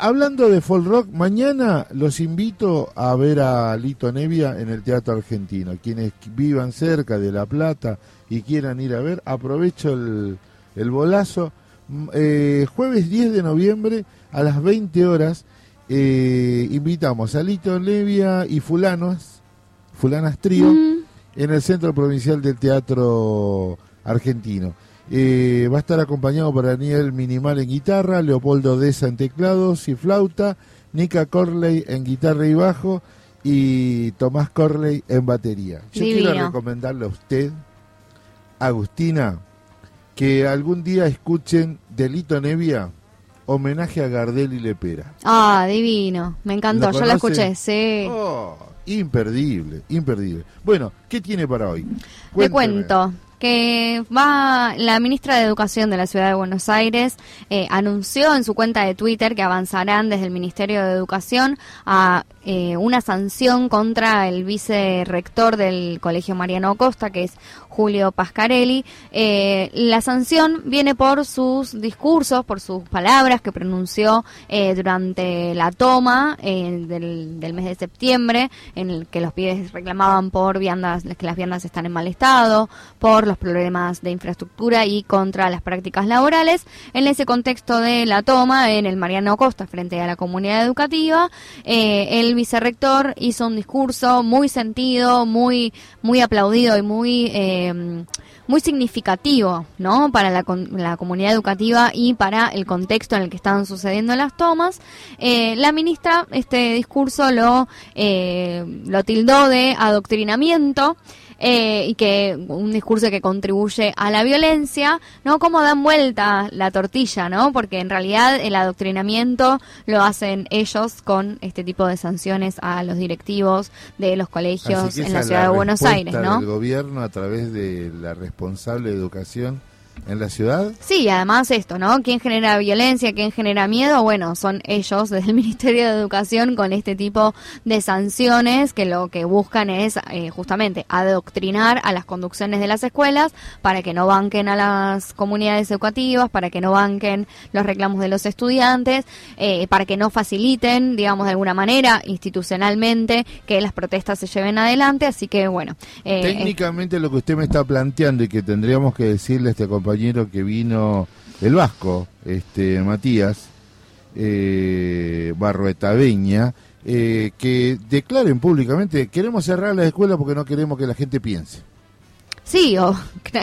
Hablando de folk rock, mañana los invito a ver a Lito Nevia en el Teatro Argentino. Quienes vivan cerca de La Plata y quieran ir a ver, aprovecho el, el bolazo. Mm, eh, jueves 10 de noviembre a las 20 horas eh, invitamos a Lito Nevia y Fulanos, Fulanas Trío, Mm, en el Centro Provincial del Teatro Argentino. Eh, va a estar acompañado por Daniel Minimal en guitarra, Leopoldo Deza en teclados y flauta, Nika Corley en guitarra y bajo y Tomás Corley en batería. Yo Divino. quiero recomendarle a usted, Agustina, que algún día escuchen Delito Nevia, homenaje a Gardel y Lepera. Ah, divino. Me encantó. ¿Lo Yo la escuché, sí. Oh, imperdible, imperdible. Bueno, ¿qué tiene para hoy? Te cuento que va la ministra de Educación de la Ciudad de Buenos Aires eh, anunció en su cuenta de Twitter que avanzarán desde el Ministerio de Educación a eh, una sanción contra el vicerrector del Colegio Mariano Costa, que es Julio Pascarelli. Eh, la sanción viene por sus discursos, por sus palabras que pronunció eh, durante la toma eh, del, mes de septiembre, en el que los pibes reclamaban por viandas, que las viandas están en mal estado, por los problemas de infraestructura y contra las prácticas laborales. En ese contexto de la toma en el Mariano Costa frente a la comunidad educativa, eh, el vicerrector hizo un discurso muy sentido, muy, muy aplaudido y muy eh, muy significativo, ¿no? Para la, la comunidad educativa y para el contexto en el que estaban sucediendo las tomas. Eh, la ministra este discurso lo eh, lo tildó de adoctrinamiento. Eh, y que un discurso que contribuye a la violencia, ¿no? Cómo dan vuelta la tortilla, ¿no? Porque en realidad el adoctrinamiento lo hacen ellos con este tipo de sanciones a los directivos de los colegios en la ciudad de Buenos Aires, ¿no? del gobierno a través de la responsable de educación en la ciudad. Sí, y además esto, ¿no? ¿Quién genera violencia? ¿Quién genera miedo? Bueno, son ellos [laughs] desde el Ministerio de Educación con este tipo de sanciones que lo que buscan es eh, justamente adoctrinar a las conducciones de las escuelas para que no banquen a las comunidades educativas, para que no banquen los reclamos de los estudiantes, eh, para que no faciliten, digamos, de alguna manera, institucionalmente, que las protestas se lleven adelante. Así que, bueno. eh, Técnicamente lo que usted me está planteando y que tendríamos que decirle a este compañero que vino el Vasco, este Matías eh, Barroetaveña, eh, que declaren públicamente, queremos cerrar la escuela porque no queremos que la gente piense. Sí, o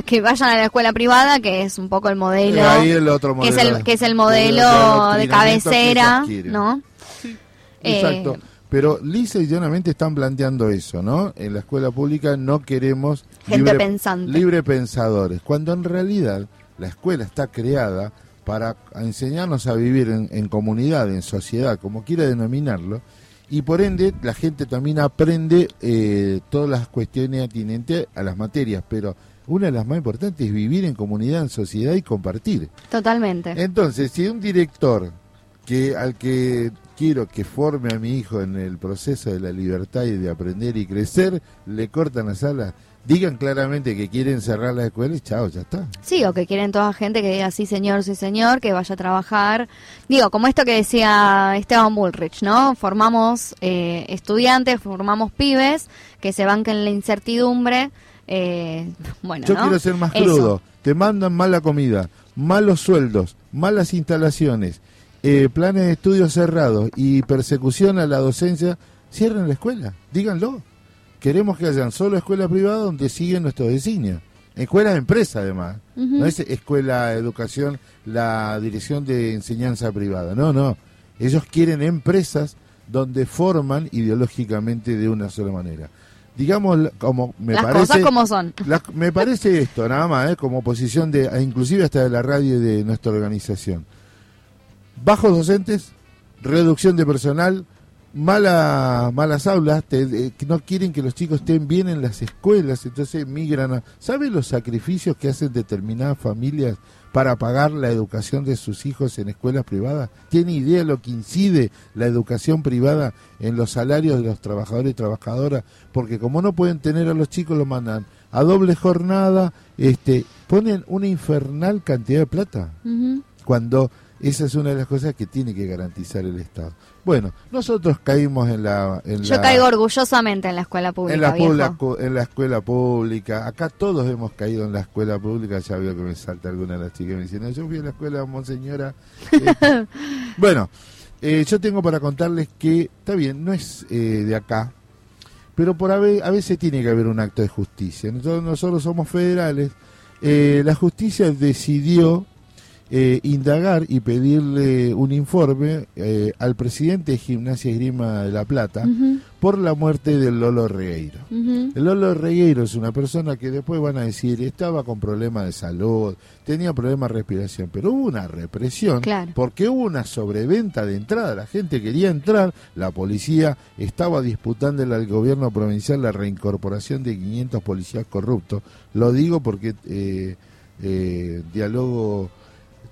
que- vayan a la escuela privada, que es un poco el modelo, Eh, ahí el otro que es el, que es el De- modelo de cabecera. ¿no? Exacto. Pero lisa y llanamente están planteando eso, ¿no? En la escuela pública no queremos Gente pensante. libre pensadores, cuando en realidad la escuela está creada para enseñarnos a vivir en, en comunidad, en sociedad, como quiera denominarlo, y por ende la gente también aprende eh, todas las cuestiones atinentes a las materias, pero una de las más importantes es vivir en comunidad, en sociedad y compartir. Totalmente. Entonces, si un director que al que quiero que forme a mi hijo en el proceso de la libertad y de aprender y crecer, le cortan las alas, digan claramente que quieren cerrar la escuela y chao, ya está. Sí, o que quieren toda gente que diga sí señor, sí señor, que vaya a trabajar. Digo, como esto que decía Esteban Bullrich, ¿no? Formamos eh, estudiantes, formamos pibes que se banquen la incertidumbre. eh, bueno, Yo ¿no? quiero ser más Eso. crudo. Te mandan mala comida, malos sueldos, malas instalaciones, eh, planes de estudios cerrados y persecución a la docencia. Cierren la escuela, díganlo. Queremos que hayan solo escuela privada donde siguen nuestros designios. Escuela de empresa, además. No es escuela de educación, la dirección de enseñanza privada. No, no. Ellos quieren empresas donde forman ideológicamente de una sola manera. Digamos, como me Las parece. cosas como son. La- me parece esto, nada más, ¿eh? como posición de, inclusive hasta de la radio y de nuestra organización. Bajos docentes, reducción de personal, mala, malas aulas, te- de- que no quieren que los chicos estén bien en las escuelas, entonces migran a... ¿Sabe los sacrificios que hacen determinadas familias para pagar la educación de sus hijos en escuelas privadas? ¿Tiene idea lo que incide la educación privada en los salarios de los trabajadores y trabajadoras? Porque como no pueden tener a los chicos, los mandan a doble jornada, este, ponen una infernal cantidad de plata cuando esa es una de las cosas que tiene que garantizar el Estado. Bueno, nosotros caímos en la... En Yo la, caigo orgullosamente en la escuela pública, en la, viejo. en la escuela pública. Acá todos hemos caído en la escuela pública. Ya veo que me salta alguna de las chicas y me dicen, "No, yo fui a la escuela, monseñora. Eh, [laughs] bueno, eh, yo tengo para contarles que, está bien, no es eh, de acá, pero por a, ve- a veces tiene que haber un acto de justicia. Nosotros, nosotros somos federales. Eh, la justicia decidió eh, indagar y pedirle un informe eh, al presidente de Gimnasia Esgrima de La Plata por la muerte del Lolo Regueiro. El Lolo Regueiro es una persona que después van a decir estaba con problemas de salud, tenía problemas de respiración, pero hubo una represión Claro. porque hubo una sobreventa de entrada. La gente quería entrar, la policía estaba disputándole al gobierno provincial la reincorporación de 500 policías corruptos. Lo digo porque eh, eh, diálogo.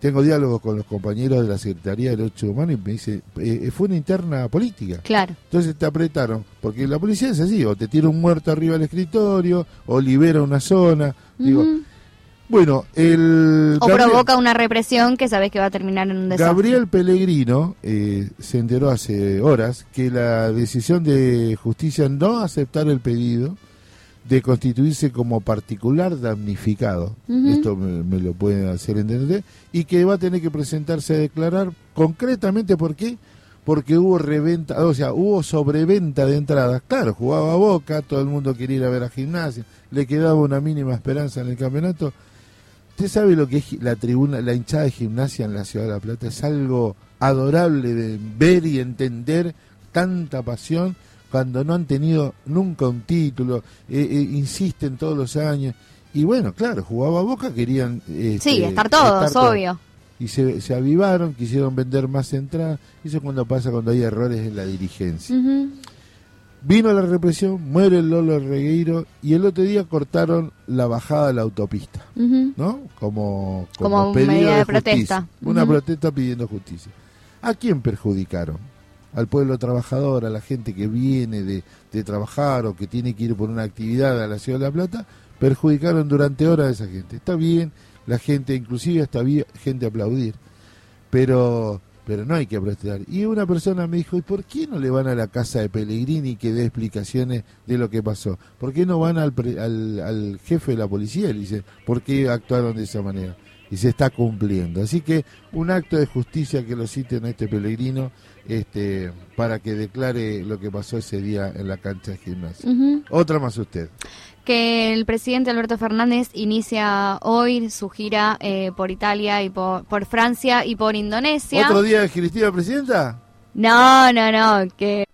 Tengo diálogos con los compañeros de la Secretaría de Derechos Humanos y me dice, eh, fue una interna política. Claro. Entonces te apretaron, porque la policía es así, o te tira un muerto arriba del escritorio, o libera una zona. Digo, bueno, el O Gabriel, provoca una represión que sabes que va a terminar en un desastre. Gabriel Pellegrino eh, se enteró hace horas que la decisión de justicia no aceptar el pedido de constituirse como particular damnificado, esto me, me lo pueden hacer entender, y que va a tener que presentarse a declarar concretamente por qué, porque hubo reventa, o sea, hubo sobreventa de entradas. Claro, jugaba a Boca, todo el mundo quería ir a ver a Gimnasia, le quedaba una mínima esperanza en el campeonato. ¿Usted sabe lo que es la tribuna, la hinchada de Gimnasia en la Ciudad de La Plata? Es algo adorable de ver y entender tanta pasión cuando no han tenido nunca un título, eh, eh, insisten todos los años. Y bueno, claro, jugaba a Boca, querían... este, Sí, estar todos, estar todos obvio. y se, se avivaron, quisieron vender más entradas. Eso es cuando pasa cuando hay errores en la dirigencia. Vino la represión, muere el Lolo Regueiro y el otro día cortaron la bajada de la autopista. ¿no? Como, Como medida de justicia. protesta. Una protesta pidiendo justicia. ¿A quién perjudicaron? Al pueblo trabajador, a la gente que viene de, trabajar o que tiene que ir por una actividad a la Ciudad de La Plata, perjudicaron durante horas a esa gente. Está bien, la gente, inclusive hasta había gente aplaudir, pero pero no hay que protestar. Y una persona me dijo, ¿y por qué no le van a la casa de Pellegrini que dé explicaciones de lo que pasó? ¿Por qué no van al, jefe de la policía le dicen, ¿por qué actuaron de esa manera? y se está cumpliendo. Así que un acto de justicia que lo citen a este peregrino este, para que declare lo que pasó ese día en la cancha de gimnasia. Ujú. Otra más usted. que el presidente Alberto Fernández inicia hoy su gira eh, por Italia y por, por Francia y por Indonesia. ¿Otro día de Cristina Presidenta? No, no, no, que...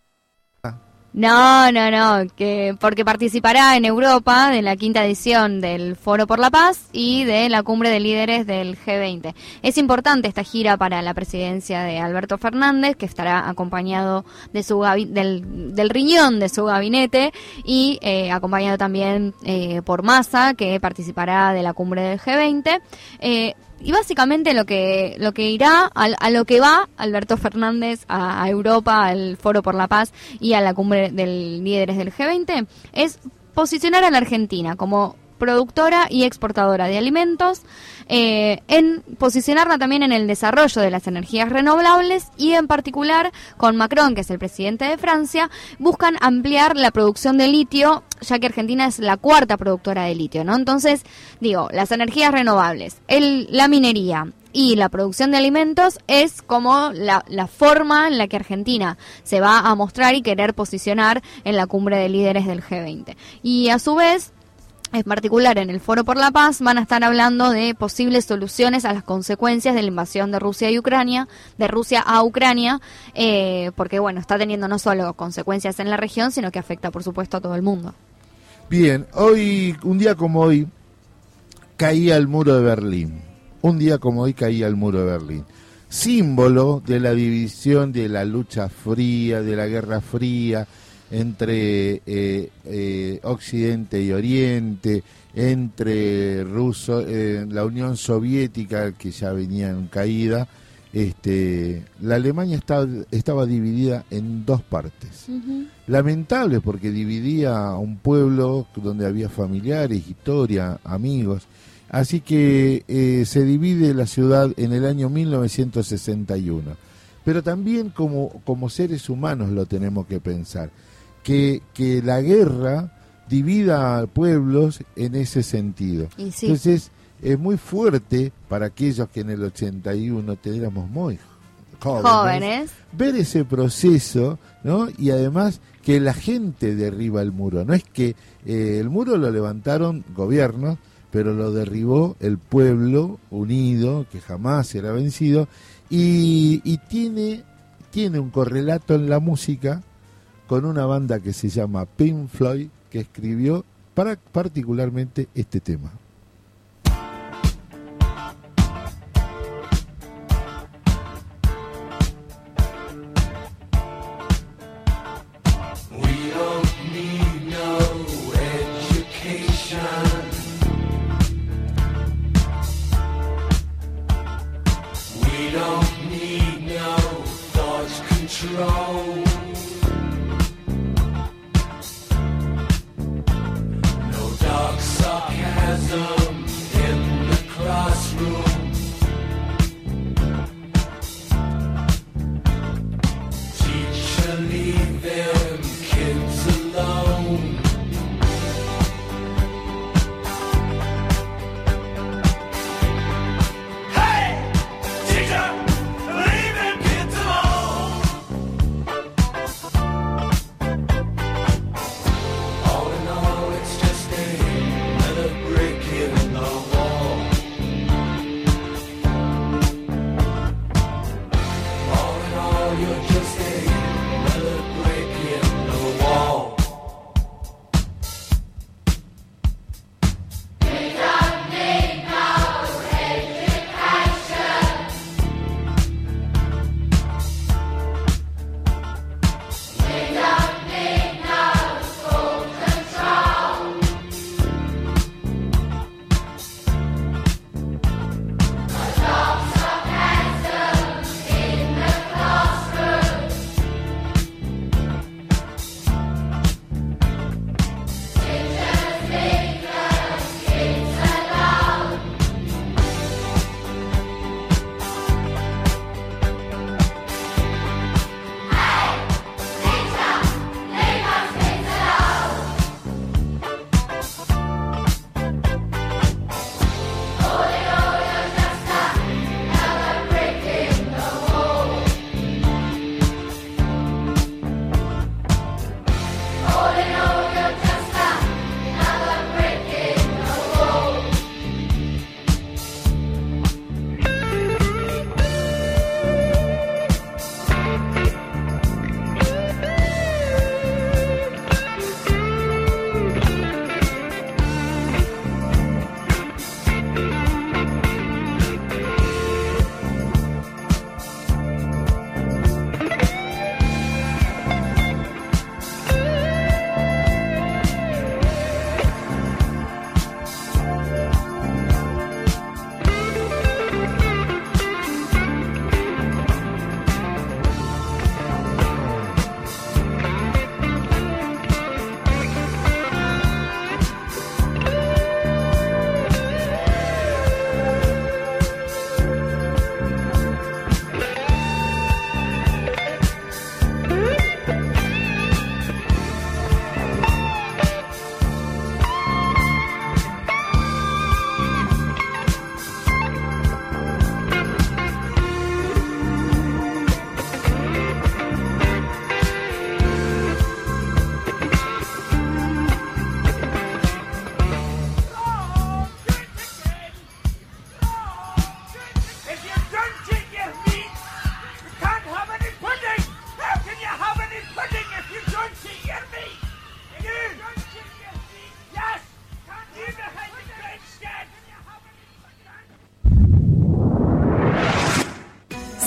No, no, no, que porque participará en Europa de la quinta edición del Foro por la Paz y de la cumbre de líderes del G20. Es importante esta gira para la presidencia de Alberto Fernández, que estará acompañado de su del, del riñón de su gabinete y eh, acompañado también eh, por Massa, que participará de la cumbre del G20. Eh, y básicamente lo que lo que irá al- a, lo que va Alberto Fernández a, a Europa al Foro por la Paz y a la cumbre de líderes del G20 es posicionar a la Argentina como productora y exportadora de alimentos, eh, en posicionarla también en el desarrollo de las energías renovables y en particular con Macron, que es el presidente de Francia, buscan ampliar la producción de litio, ya que Argentina es la cuarta productora de litio, ¿no? Entonces, digo, las energías renovables, el, la minería y la producción de alimentos es como la, la forma en la que Argentina se va a mostrar y querer posicionar en la cumbre de líderes del G20. Y a su vez, en particular en el Foro por la Paz van a estar hablando de posibles soluciones a las consecuencias de la invasión de Rusia y Ucrania, de Rusia a Ucrania, eh, porque bueno, está teniendo no solo consecuencias en la región, sino que afecta por supuesto a todo el mundo. Bien, hoy, un día como hoy, caía el muro de Berlín. Un día como hoy caía el muro de Berlín. Símbolo de la división, de la lucha fría, de la guerra fría entre eh, eh, Occidente y Oriente, entre Ruso, eh, la Unión Soviética, que ya venía en caída. Este, la Alemania estaba, estaba dividida en dos partes. Lamentable porque dividía a un pueblo donde había familiares, historia, amigos. Así que eh, se divide la ciudad en el año 1961. Pero también como, como seres humanos lo tenemos que pensar. Que, que la guerra divida a pueblos en ese sentido. Y sí. Entonces es muy fuerte para aquellos que en el 81 éramos muy jóvenes, Jóvenes. ver ese proceso, ¿no? Y además que la gente derriba el muro. No es que eh, el muro lo levantaron gobiernos, pero lo derribó el pueblo unido, que jamás será vencido, y, y tiene, tiene un correlato en la música con una banda que se llama Pink Floyd, que escribió para, particularmente este tema.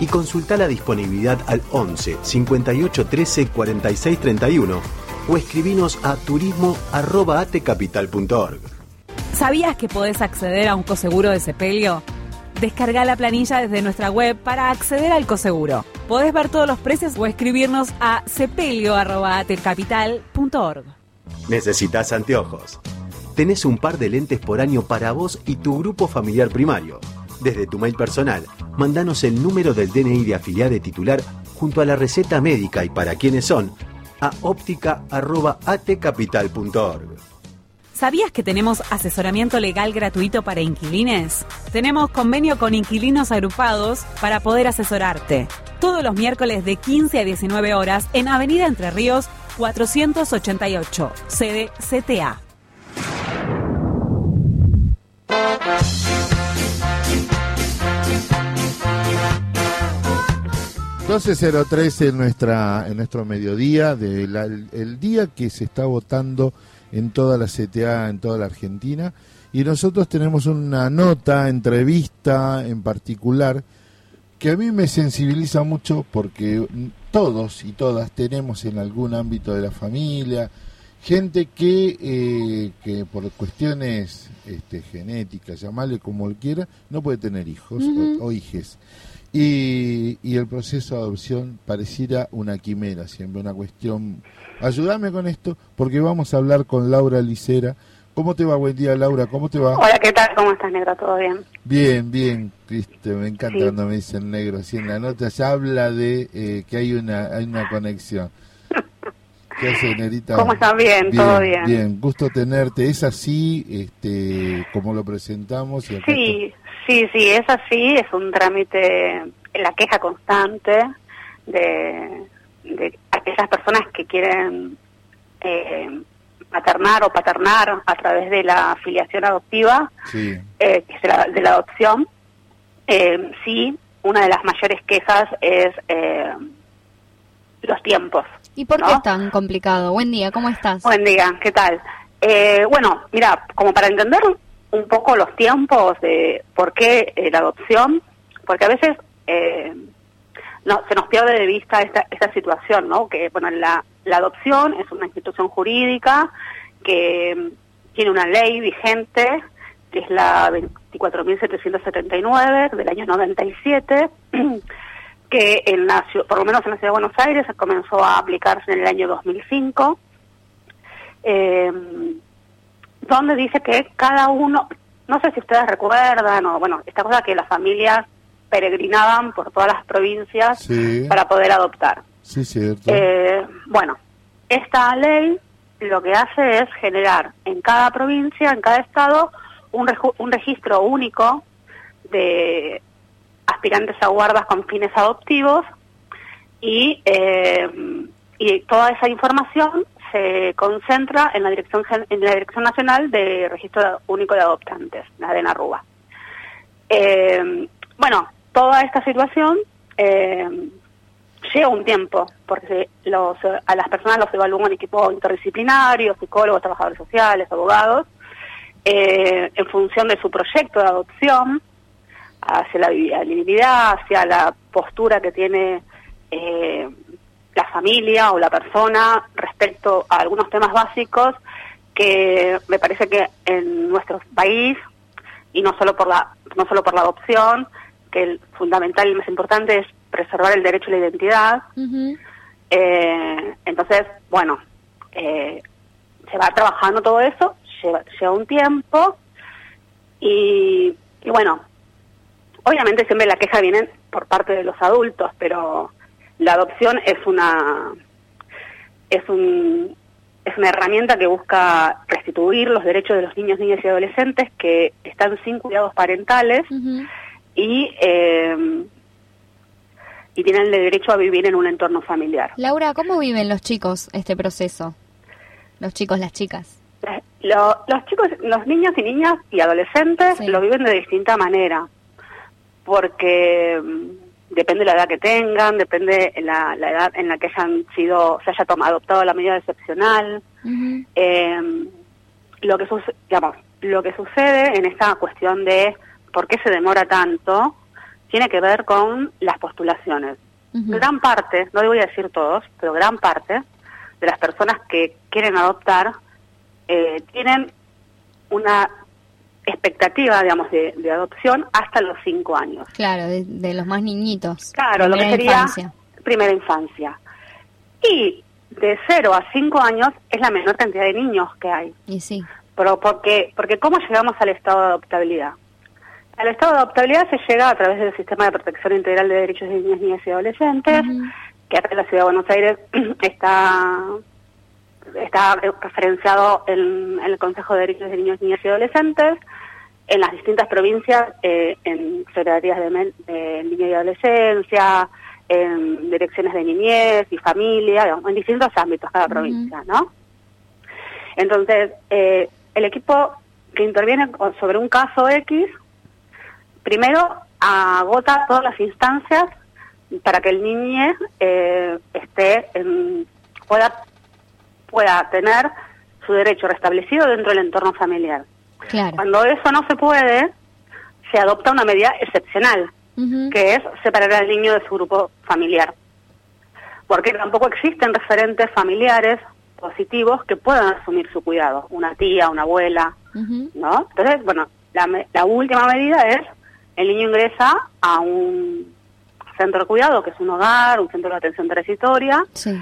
y consulta la disponibilidad al 11 58 13 46 31 o escribinos a turismo.atecapital.org. ¿Sabías que podés acceder a un coseguro de sepelio? Descarga la planilla desde nuestra web para acceder al coseguro. Podés ver todos los precios o escribirnos a sepelio.atecapital.org. ¿Necesitas anteojos? Tenés un par de lentes por año para vos y tu grupo familiar primario. Desde tu mail personal, mandanos el número del DNI de afiliado de titular junto a la receta médica y para quiénes son a óptica.atcapital.org. ¿Sabías que tenemos asesoramiento legal gratuito para inquilines? Tenemos convenio con inquilinos agrupados para poder asesorarte. Todos los miércoles de 15 a 19 horas en Avenida Entre Ríos 488, sede CTA. 12.03 en, nuestra, en nuestro mediodía, de la- el día que se está votando en toda la CTA, en toda la Argentina. Y nosotros tenemos una nota, entrevista en particular, que a mí me sensibiliza mucho porque todos y todas tenemos en algún ámbito de la familia gente que, eh, que por cuestiones este, genéticas, llamarle como quiera, no puede tener hijos o hijes. Y, y el proceso de adopción pareciera una quimera, siempre una cuestión. Ayúdame con esto, porque vamos a hablar con Laura Licera. ¿Cómo te va? Buen día, Laura. ¿Cómo te va? Hola, ¿qué tal? ¿Cómo estás, negro? ¿Todo bien? Bien, bien, Cristo, me encanta Sí. cuando me dicen negro. Así en la nota ya habla de eh, que hay una, hay una conexión. ¿Qué hace, Nerita? ¿Cómo estás? Bien, todo bien. Bien, gusto tenerte. Es así, este, como lo presentamos. Y Sí, sí, sí, es así, es un trámite, la queja constante de, de aquellas personas que quieren eh, maternar o paternar a través de la afiliación adoptiva. Sí, eh, que es de la, de la adopción. Eh, sí, una de las mayores quejas es eh, los tiempos. ¿Y por qué es tan complicado? Buen día, ¿cómo estás? Buen día, ¿qué tal? Eh, bueno, mira, como para entender un poco los tiempos de por qué eh, la adopción, porque a veces eh, no, se nos pierde de vista esta, esta situación, ¿no? Que, bueno, la, la adopción es una institución jurídica que mm, tiene una ley vigente, que es la 24.779 del año 97, [clears throat] que en la, por lo menos en la ciudad de Buenos Aires comenzó a aplicarse en el año 2005 eh, donde dice que cada uno, no sé si ustedes recuerdan, o bueno, esta cosa que las familias peregrinaban por todas las provincias sí, para poder adoptar. sí, cierto. Eh, bueno, esta ley lo que hace es generar en cada provincia, en cada estado, un, un registro único de aspirantes a guardas con fines adoptivos y, eh, y toda esa información se concentra en la dirección en la dirección nacional de registro único de adoptantes, la de Narrúa. Eh, bueno, toda esta situación eh, lleva un tiempo, porque los, a las personas los evalúa un equipo interdisciplinario, psicólogos, trabajadores sociales, abogados, eh, en función de su proyecto de adopción, hacia la viabilidad, hacia la postura que tiene eh, la familia o la persona respecto a algunos temas básicos que me parece que en nuestro país y no solo por la no solo por la adopción que el fundamental y más importante es preservar el derecho a la identidad eh, entonces bueno eh, se va trabajando todo eso lleva, lleva un tiempo y, y bueno obviamente siempre la queja viene por parte de los adultos pero la adopción es una es un es una herramienta que busca restituir los derechos de los niños, niñas y adolescentes que están sin cuidados parentales y eh, y tienen el derecho a vivir en un entorno familiar. Laura, ¿cómo viven los chicos este proceso? Los chicos, las chicas. Lo- los chicos, los niños y niñas y adolescentes Sí. lo viven de distinta manera, porque mm, depende de la edad que tengan, depende la, la edad en la que hayan sido, se haya tomado, adoptado la medida excepcional. Eh, lo que suce- digamos, lo que sucede en esta cuestión de por qué se demora tanto tiene que ver con las postulaciones. Gran parte, no voy a decir todos, pero gran parte de las personas que quieren adoptar eh, tienen una expectativa, digamos, de, de adopción hasta los cinco años. Claro, de, de los más niñitos. Claro, lo que sería infancia. primera infancia. Y de 0 a 5 años es la menor cantidad de niños que hay. Y sí. Pero porque, porque ¿cómo llegamos al estado de adoptabilidad? Al estado de adoptabilidad se llega a través del Sistema de Protección Integral de Derechos de Niñas, Niñas y Adolescentes, que acá en la Ciudad de Buenos Aires [clears throat] está está referenciado en, en el Consejo de Derechos de Niños, Niñas y Adolescentes, en las distintas provincias, eh, en secretarías de, de niñez y adolescencia, en direcciones de niñez y familia, digamos, en distintos ámbitos cada provincia, ¿no? Entonces, eh, el equipo que interviene sobre un caso X, primero agota todas las instancias para que el niño eh, esté en- pueda pueda tener su derecho restablecido dentro del entorno familiar. Claro. Cuando eso no se puede, se adopta una medida excepcional, que es separar al niño de su grupo familiar. Porque tampoco existen referentes familiares positivos que puedan asumir su cuidado, una tía, una abuela, ¿no? Entonces, bueno, la, la última medida es el niño ingresa a un centro de cuidado, que es un hogar, un centro de atención transitoria, Sí.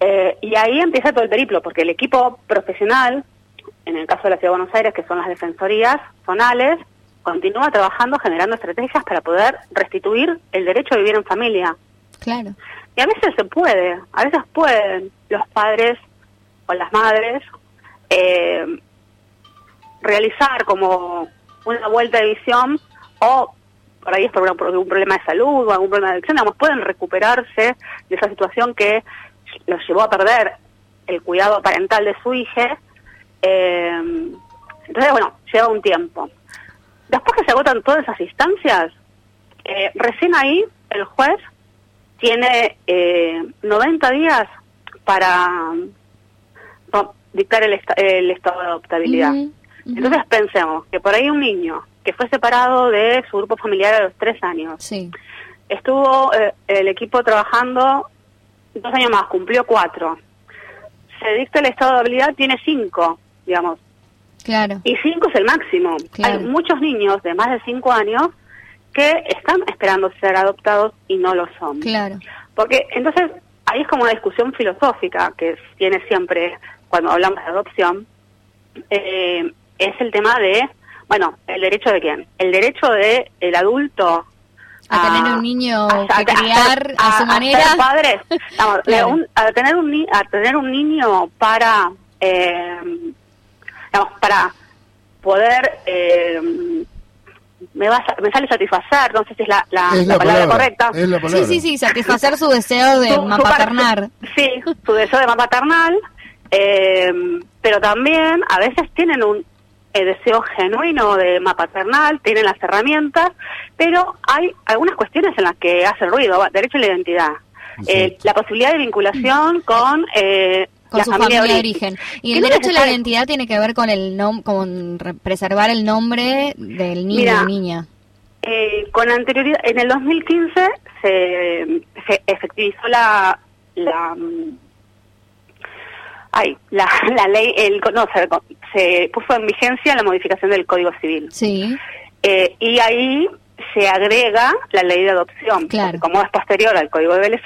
eh, y ahí empieza todo el periplo, porque el equipo profesional, en el caso de la Ciudad de Buenos Aires, que son las defensorías zonales, continúa trabajando, generando estrategias para poder restituir el derecho a vivir en familia. Claro. Y a veces se puede, a veces pueden los padres o las madres eh, realizar como una vuelta de visión o por ahí es por, por algún problema de salud o algún problema de adicción, digamos, pueden recuperarse de esa situación que los llevó a perder el cuidado parental de su hija. Eh, entonces, bueno, lleva un tiempo. Después que se agotan todas esas instancias, eh, recién ahí el juez tiene eh, 90 días para no, dictar el, esta- el estado de adoptabilidad. Entonces pensemos que por ahí un niño que fue separado de su grupo familiar a los tres años, Sí. estuvo eh, el equipo trabajando dos años más, cumplió cuatro. Se dicta el estado de habilidad, tiene cinco, digamos. Claro. Y cinco es el máximo. Claro. Hay muchos niños de más de cinco años que están esperando ser adoptados y no lo son. Claro. Porque entonces ahí es como una discusión filosófica que tiene siempre cuando hablamos de adopción. Eh, es el tema de, bueno, el derecho de quién? El derecho de el adulto A tener un niño a- que a- criar a, su ser manera. padre, Vamos, [laughs] Claro. un- a tener un a tener un niño para eh, digamos, para poder eh, me va me sale satisfacer, no sé si es la, la, Es la la palabra, palabra, correcta. es la palabra. Sí, sí, sí, satisfacer su deseo de mapaternar. Sí, su deseo de maternal, eh, pero también a veces tienen un eh, deseo genuino de maternal, tienen las herramientas, pero hay algunas cuestiones en las que hace ruido, va, derecho a la identidad, eh, la posibilidad de vinculación con eh, con la su familia, de origen. Y el derecho a la identidad tiene que ver con el nom con re- preservar el nombre del niño Mira, o niña. Eh, con anterioridad, en el 2015 se, se efectivizó la, la mm, ay, la, [laughs] la ley, el, no, se, se puso en vigencia la modificación del Código Civil. Sí. Eh, y ahí se agrega la ley de adopción, Claro. como es posterior al Código de Vélez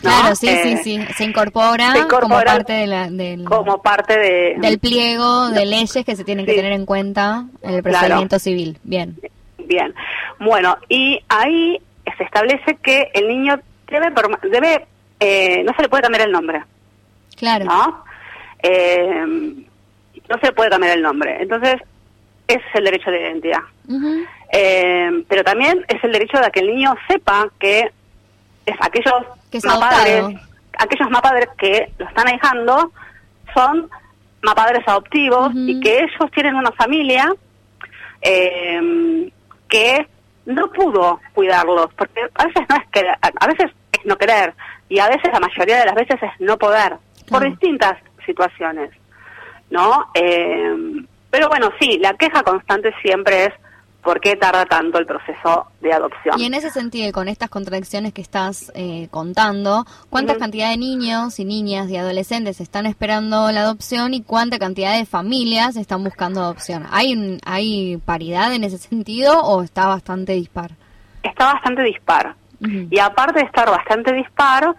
Claro, sí, Eh, sí, sí. Se incorpora, se incorpora como parte de la- del, como parte de, del pliego de leyes que se tienen que tener en cuenta en el procedimiento civil. Bien. Bien, bueno, y ahí se establece que el niño debe, debe eh, no se le puede cambiar el nombre, Claro. ¿no? Eh, no se le puede cambiar el nombre. Entonces, ese es el derecho de identidad. Eh, pero también es el derecho de que el niño sepa que es aquellos Que es mapadres, adoptado. aquellos mapadres que lo están ahijando son mapadres adoptivos y que ellos tienen una familia eh, que no pudo cuidarlos, porque a veces no es querer, a veces es no querer y a veces la mayoría de las veces es no poder por distintas situaciones, ¿no? Eh, pero bueno, sí, la queja constante siempre es por qué tarda tanto el proceso de adopción. Y en ese sentido, y con estas contradicciones que estás eh, contando, ¿cuánta Ujú. cantidad de niños y niñas y adolescentes están esperando la adopción y cuánta cantidad de familias están buscando adopción? ¿Hay, un- ¿Hay paridad en ese sentido o está bastante dispar? Está bastante dispar. Y aparte de estar bastante dispar,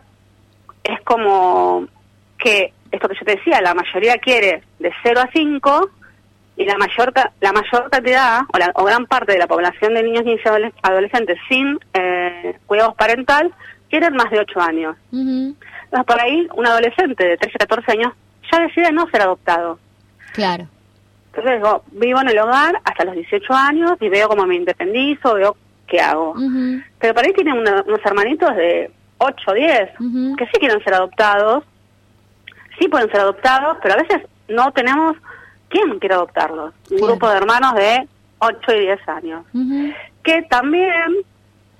es como que, esto que yo te decía, la mayoría quiere de 0 a 5 y la mayor la mayor cantidad o, la, o gran parte de la población de niños y adoles- adolescentes sin eh, cuidados parental quieren más de 8 años. Entonces, por ahí, un adolescente de 13 a 14 años ya decide no ser adoptado. Claro. Entonces, digo, vivo en el hogar hasta los 18 años y veo cómo me independizo, veo qué hago. Pero por ahí tienen una- unos hermanitos de 8 o 10 que sí quieren ser adoptados, sí pueden ser adoptados, pero a veces no tenemos quién quiere adoptarlos. Un grupo de hermanos de 8 y 10 años. Que también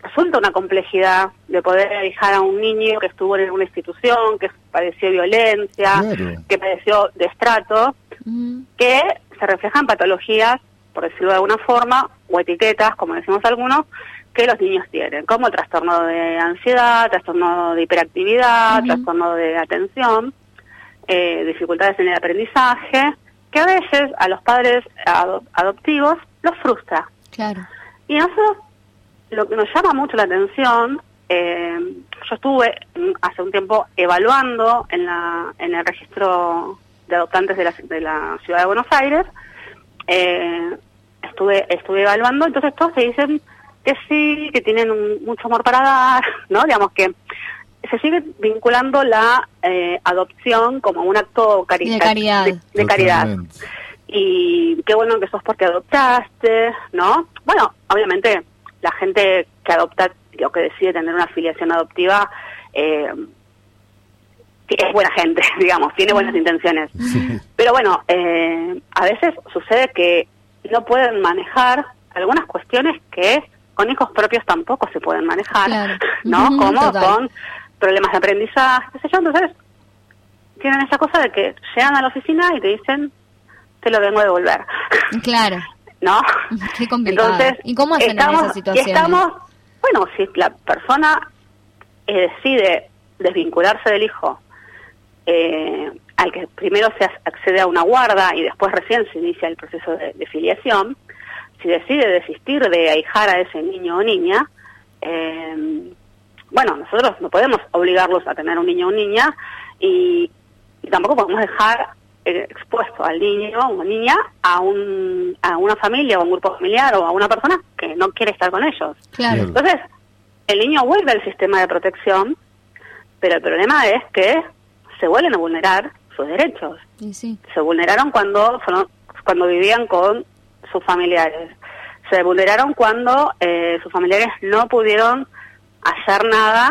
resulta una complejidad de poder dejar a un niño que estuvo en una institución, que padeció violencia, Claro. que padeció destrato, que se reflejan patologías, por decirlo de alguna forma, o etiquetas, como decimos algunos, que los niños tienen, como trastorno de ansiedad, trastorno de hiperactividad, trastorno de atención, eh, dificultades en el aprendizaje, que a veces a los padres ado- adoptivos los frustra. Claro. Y nosotros, lo que nos llama mucho la atención, eh, yo estuve hace un tiempo evaluando en, la, en el registro de adoptantes de la, de la ciudad de Buenos Aires, eh, estuve estuve evaluando, entonces todos te dicen que sí, que tienen un- mucho amor para dar, [laughs] ¿no? Digamos que se sigue vinculando la eh, adopción como un acto cari- De caridad. de- de caridad y qué bueno que sos porque adoptaste, ¿no? Bueno, obviamente la gente que adopta o que decide tener una afiliación adoptiva eh, es buena gente, [laughs] digamos, tiene buenas intenciones. Pero bueno, eh, a veces sucede que no pueden manejar algunas cuestiones que con hijos propios tampoco se pueden manejar, Claro. ¿no? Como total. con problemas de aprendizaje, qué sé yo. Entonces, tienen esa cosa de que llegan a la oficina y te dicen, te lo vengo a devolver, [laughs] Claro. ¿no? [laughs] Qué complicado. Entonces, ¿Y cómo hacen estamos, en? Estamos, bueno, si la persona eh, decide desvincularse del hijo, eh, al que primero se ac- accede a una guarda y después recién se inicia el proceso de, de filiación, si decide desistir de ahijar a ese niño o niña, eh, bueno, nosotros no podemos obligarlos a tener un niño o niña y, y tampoco podemos dejar eh, expuesto al niño o niña a, un, a una familia o a un grupo familiar o a una persona que no quiere estar con ellos. Claro. Entonces, el niño vuelve al sistema de protección, pero el problema es que se vuelven a vulnerar sus derechos. Y sí. Se vulneraron cuando, fueron- cuando vivían con sus familiares. Se vulneraron cuando eh, sus familiares no pudieron hacer nada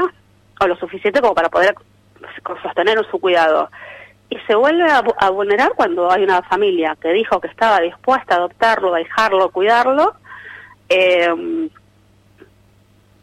o lo suficiente como para poder sostener su cuidado. Y se vuelve a, vu- a vulnerar cuando hay una familia que dijo que estaba dispuesta a adoptarlo, a dejarlo, cuidarlo, eh,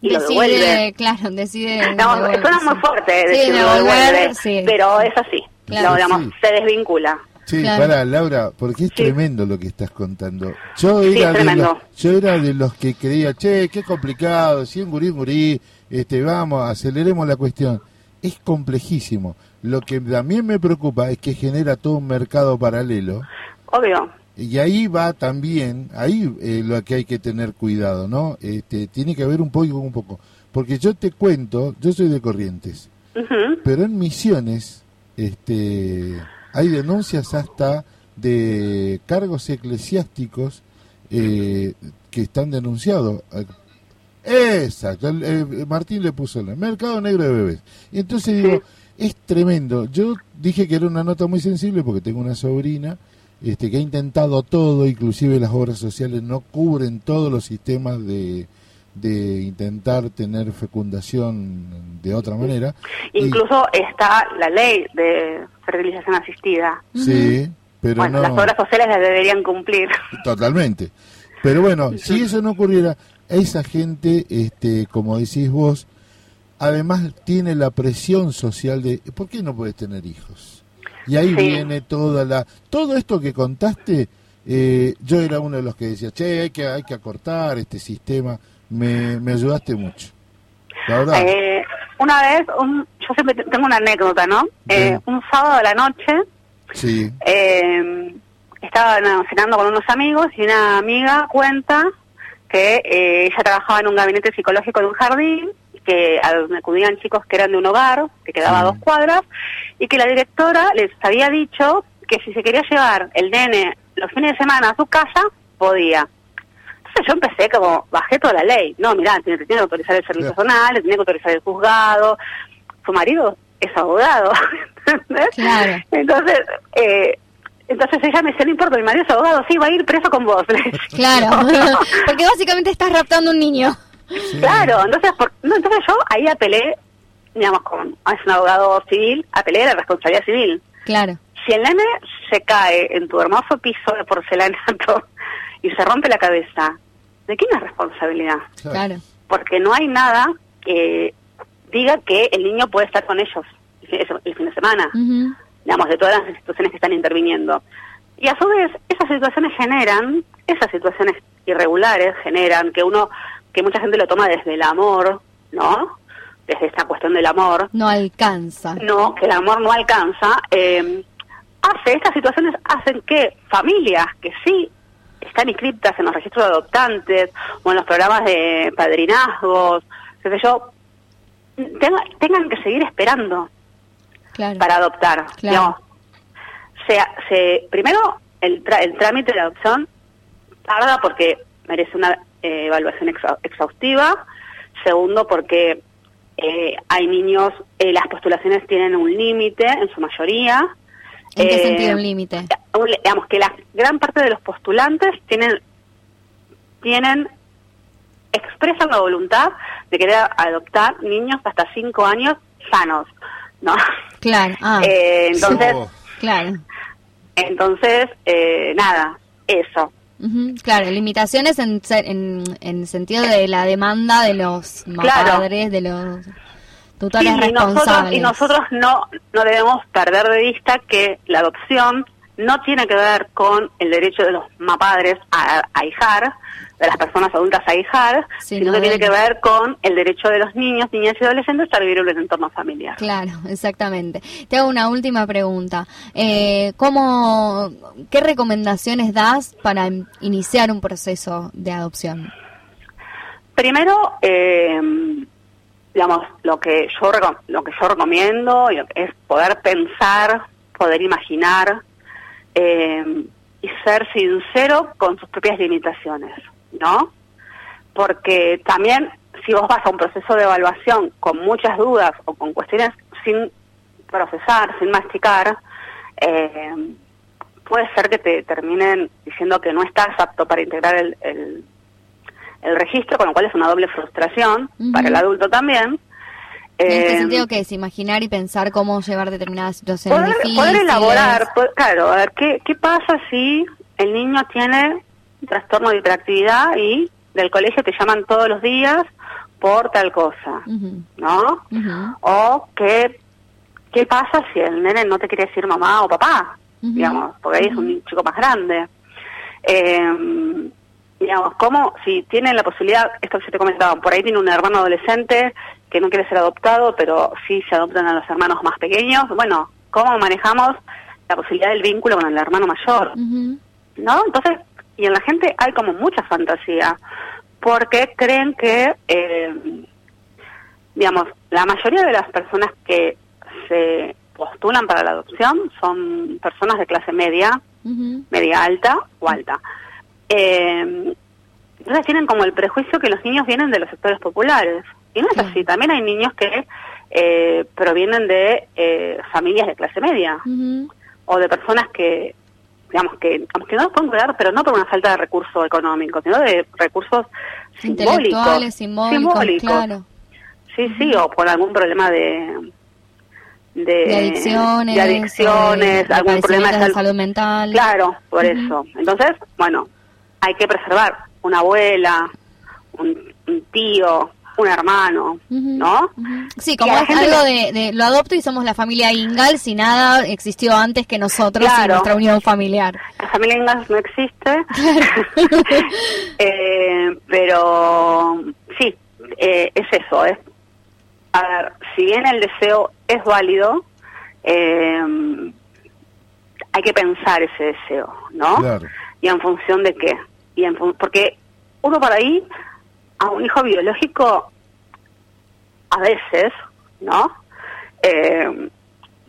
y lo devuelve. Decide, claro, decide. [laughs] No, devolver, suena sí. muy fuerte Sí, decir lo devolver, devuelve, sí. pero es así. Claro. Lo, digamos, Sí. se desvincula. Sí, Claro. para Laura, porque es tremendo lo que estás contando. Yo Sí, era, es de los, yo era de los que creía, che, qué complicado, si un gurí, gurí, este, vamos, aceleremos la cuestión. Es complejísimo. Lo que también me preocupa es que genera todo un mercado paralelo. Obvio. Y ahí va también, ahí eh, lo que hay que tener cuidado, ¿no? Este, tiene que haber un poco, un poco. Porque yo te cuento, yo soy de Corrientes, pero en Misiones este, hay denuncias hasta de cargos eclesiásticos eh, que están denunciados. Exacto, el- eh, Martín le puso el mercado negro de bebés. Y entonces digo, es tremendo. Yo dije que era una nota muy sensible porque tengo una sobrina este, que ha intentado todo, inclusive las obras sociales no cubren todos los sistemas de, de intentar tener fecundación de otra manera. Y- Incluso está la ley de fertilización asistida. sí, pero bueno, no... las obras sociales las deberían cumplir. Totalmente. Pero bueno, si eso no ocurriera, esa gente, este, como decís vos, además tiene la presión social de ¿por qué no puedes tener hijos? Y ahí Sí. viene toda la todo esto que contaste. eh, yo era uno de los que decía, che, hay que hay que acortar este sistema. Me, me ayudaste mucho. La verdad. Eh, una vez, un, yo siempre te- tengo una anécdota, ¿no? Eh, un sábado a la noche sí. eh, estaba no, cenando con unos amigos y una amiga cuenta que eh, ella trabajaba en un gabinete psicológico de un jardín, que a donde acudían chicos que eran de un hogar, que quedaba a dos cuadras, y que la directora les había dicho que si se quería llevar el nene los fines de semana a su casa, podía. Entonces yo empecé como, bajé toda la ley. No, mirá, tiene, tiene que autorizar el servicio zonal, le tiene que autorizar el juzgado. Su marido es abogado. [laughs] ¿entendés? Claro. Entonces, eh, entonces ella me decía, no importa, mi marido es abogado, sí, va a ir preso con vos. [laughs] Claro, [laughs] porque básicamente estás raptando un niño. Claro, entonces, por- no, entonces yo ahí apelé, digamos, con, es un abogado civil, apelé a la responsabilidad civil. Claro, Si el nene se cae en tu hermoso piso de porcelanato [laughs] y se rompe la cabeza, ¿de quién es responsabilidad? claro. Porque no hay nada que diga que el niño puede estar con ellos el fin de, el fin de semana, Ujú. Digamos, de todas las instituciones que están interviniendo. Y a su vez, esas situaciones generan, esas situaciones irregulares generan que uno, que mucha gente lo toma desde el amor, ¿no? Desde esta cuestión del amor, No alcanza. no, que el amor no alcanza, eh, hace, estas situaciones hacen que familias que sí están inscritas en los registros de adoptantes o en los programas de padrinazgos, qué sé yo, tenga- tengan que seguir esperando Claro. para adoptar. Claro. digamos. Se, se, primero, el, tra- el trámite de adopción tarda porque merece una eh, evaluación exa- exhaustiva. Segundo, porque eh, hay niños, eh, las postulaciones tienen un límite en su mayoría. ¿En qué Eh, sentido un límite? digamos que la gran parte de los postulantes tienen tienen expresan la voluntad de querer adoptar niños hasta cinco años sanos, ¿no? Claro, ah, [laughs] Eh, entonces, Oh, claro. entonces eh, nada, eso. Claro, limitaciones en, en, en sentido de la demanda de los Claro. padres, de los tutores Sí, y nosotros, responsables. y nosotros no, no debemos perder de vista que la adopción no tiene que ver con el derecho de los mapadres a, a hijar, de las personas adultas a hijar, Sí, sino no que tiene que ver con el derecho de los niños, niñas y adolescentes a vivir en un entorno familiar. Claro, exactamente. Te hago una última pregunta. Eh, ¿cómo, ¿Qué recomendaciones das para in- iniciar un proceso de adopción? Primero, eh, digamos, lo que yo lo que yo recomiendo es poder pensar, poder imaginar eh, y ser sincero con sus propias limitaciones, ¿no? Porque también si vos vas a un proceso de evaluación con muchas dudas o con cuestiones sin procesar, sin masticar, eh, puede ser que te terminen diciendo que no estás apto para integrar el, el, el registro, con lo cual es una doble frustración para el adulto también. En este Eh, sentido, que es imaginar y pensar cómo llevar determinadas situaciones poder, difíciles. poder elaborar, claro, a ver, ¿qué, ¿qué pasa si el niño tiene trastorno de hiperactividad y del colegio te llaman todos los días por tal cosa, ¿no? O que, ¿qué pasa si el nene no te quiere decir mamá o papá? Digamos, porque ahí es un chico más grande. Eh, digamos, ¿cómo, si tienen la posibilidad, esto que yo te comentaba, por ahí tiene un hermano adolescente que no quiere ser adoptado, pero sí se adoptan a los hermanos más pequeños, bueno, ¿cómo manejamos la posibilidad del vínculo con el hermano mayor? ¿no? Entonces, y en la gente hay como mucha fantasía, porque creen que, eh, digamos, la mayoría de las personas que se postulan para la adopción son personas de clase media, media alta o alta. Eh, entonces tienen como el prejuicio que los niños vienen de los sectores populares. Y no es así, también hay niños que eh, provienen de eh, familias de clase media o de personas que digamos que, digamos que no pueden cuidar, pero no por una falta de recursos económicos, sino de recursos simbólicos. Intelectuales, simbólicos, claro. Sí, sí, o por algún problema de... De, De adicciones. de adicciones, de algún problema de salud mental. Claro, por eso. Entonces, bueno, hay que preservar una abuela, un, un tío, un hermano, ¿no? Sí, como es algo le- de, de lo adopto y somos la familia Ingal si nada existió antes que nosotros y Claro. nuestra unión familiar. La familia Ingalls no existe, [laughs] Eh, pero sí, eh, es eso. Es, a ver, si bien el deseo es válido, eh, hay que pensar ese deseo, ¿no? Claro. ¿Y en función de qué? Y en fun- porque uno por ahí, a un hijo biológico, a veces, ¿no? Eh,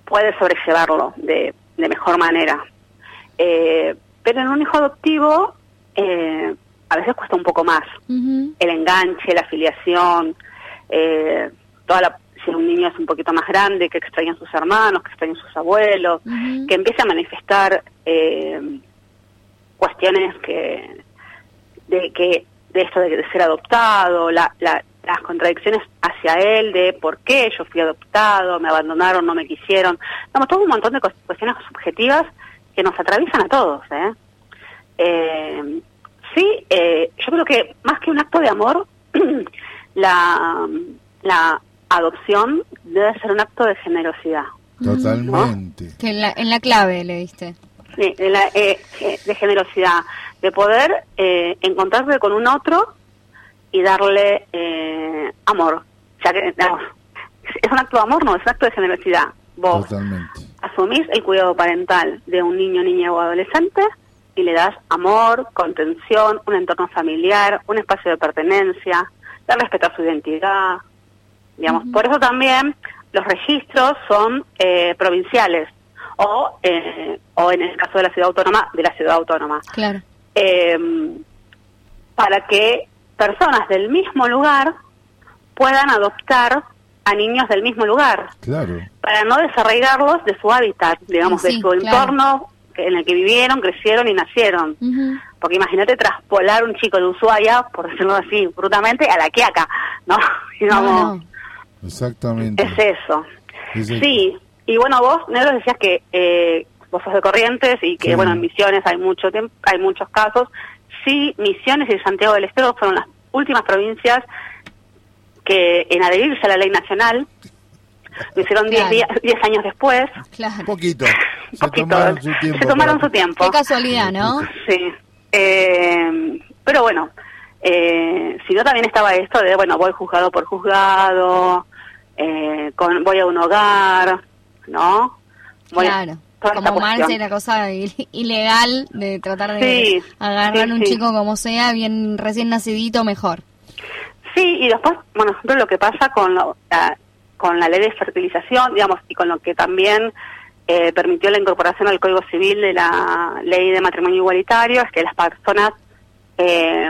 puede sobrellevarlo de, de mejor manera. Eh, pero en un hijo adoptivo, eh, a veces cuesta un poco más. El enganche, la afiliación, eh, toda la, si un niño es un poquito más grande, que extraña a sus hermanos, que extraña a sus abuelos, que empieza a manifestar eh, cuestiones que de que de esto de, de ser adoptado, la, la- las contradicciones hacia él de por qué yo fui adoptado, me abandonaron, no me quisieron, Vamos, todo un montón de cues- cuestiones subjetivas que nos atraviesan a todos. ¿eh? Eh, sí, eh, yo creo que más que un acto de amor, [clears throat] la, la adopción debe ser un acto de generosidad. Totalmente. Que en la, en la clave le diste. Sí, de, la, eh, eh, de generosidad, de poder eh, encontrarse con un otro y darle eh, amor. O sea, que, digamos, es un acto de amor, no, es un acto de generosidad. Vos Totalmente. asumís el cuidado parental de un niño, niña o adolescente y le das amor, contención, un entorno familiar, un espacio de pertenencia, de respetar su identidad. Digamos, por eso también los registros son eh, provinciales o, eh, o en el caso de la ciudad autónoma, de la ciudad autónoma. Claro. Eh, para que personas del mismo lugar puedan adoptar a niños del mismo lugar Claro. para no desarraigarlos de su hábitat, digamos, Sí, de su claro. entorno en el que vivieron, crecieron y nacieron. Porque imagínate traspolar un chico de Ushuaia, por decirlo así, brutamente, a la Quiaca, ¿no? [laughs] Digamos, Exactamente. es eso. Es el- Sí, y bueno, vos, Negro, decías que eh, vos sos de Corrientes y que, Sí. bueno, en Misiones hay mucho hay muchos casos. Sí, Misiones y Santiago del Estero fueron las últimas provincias que en adherirse a la ley nacional, lo hicieron 10 Claro. días 10 años después, Claro. Poquito. [laughs] Se Poquito. tomaron su tiempo. se tomaron para- su tiempo. Qué casualidad, ¿no? Sí. Eh, pero bueno, eh, si no también estaba esto de, bueno, voy juzgado por juzgado, eh, con, voy a un hogar, ¿no? Voy a- Claro. Como Marce, cuestión. la cosa il- ilegal de tratar de Sí, agarrar sí, un sí. chico como sea, bien recién nacidito, mejor. Sí, y después, bueno, ejemplo, lo que pasa con, lo- la, con la ley de fertilización, digamos, y con lo que también eh, permitió la incorporación al Código Civil de la ley de matrimonio igualitario, es que las personas eh,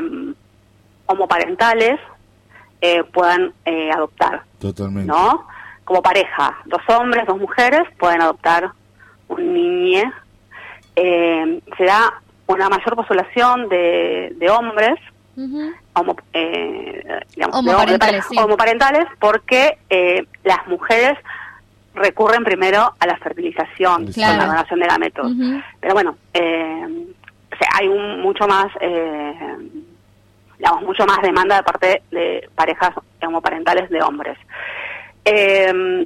homoparentales eh, puedan eh, adoptar, Totalmente. ¿no? Como pareja, dos hombres, dos mujeres pueden adoptar un niñe. Eh, se da una mayor población de, de hombres homo, eh, digamos, Homoparentales, de- sí. homoparentales porque eh, las mujeres recurren primero a la fertilización Claro. con la donación de gametos. Ujú. Pero bueno, eh, o sea, hay un mucho más, eh, digamos, mucho más demanda de parte de parejas homoparentales de hombres. Eh,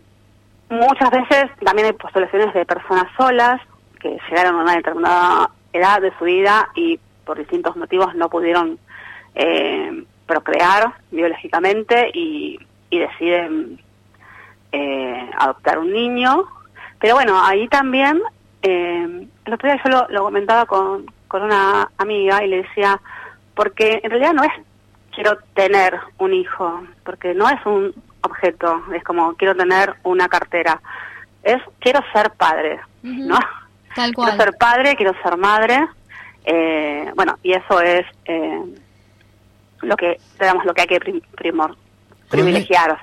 muchas veces también hay postulaciones de personas solas que llegaron a una determinada edad de su vida y por distintos motivos no pudieron eh, procrear biológicamente y, y deciden eh, adoptar un niño. Pero bueno, ahí también, eh, el otro día yo lo, lo comentaba con, con una amiga y le decía, porque en realidad no es quiero tener un hijo, porque no es un objeto, es como quiero tener una cartera, es quiero ser padre, ¿no? Tal Quiero ser padre, quiero ser madre, eh, bueno, y eso es eh, lo que, digamos, lo que hay que prim- primor, privilegiar.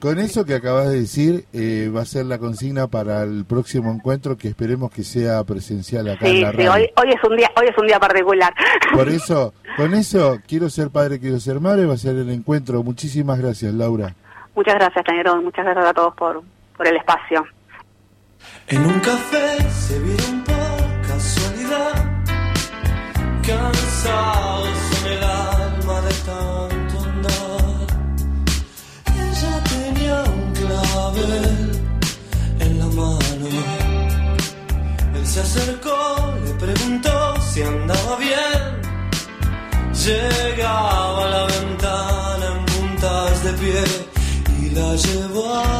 Con eso que acabas de decir, eh, va a ser la consigna para el próximo encuentro que esperemos que sea presencial acá en la sí, radio. hoy, hoy es un día, hoy es un día particular. Por [laughs] eso, con eso, quiero ser padre, quiero ser madre, va a ser el encuentro. Muchísimas gracias, Laura. Muchas gracias, Tañerón, muchas gracias a todos por, por el espacio. En un café se vieron por casualidad, cansados en el en la mano. Él se acercó, le preguntó si andaba bien. Llegaba a la ventana en puntas de pie y la llevó a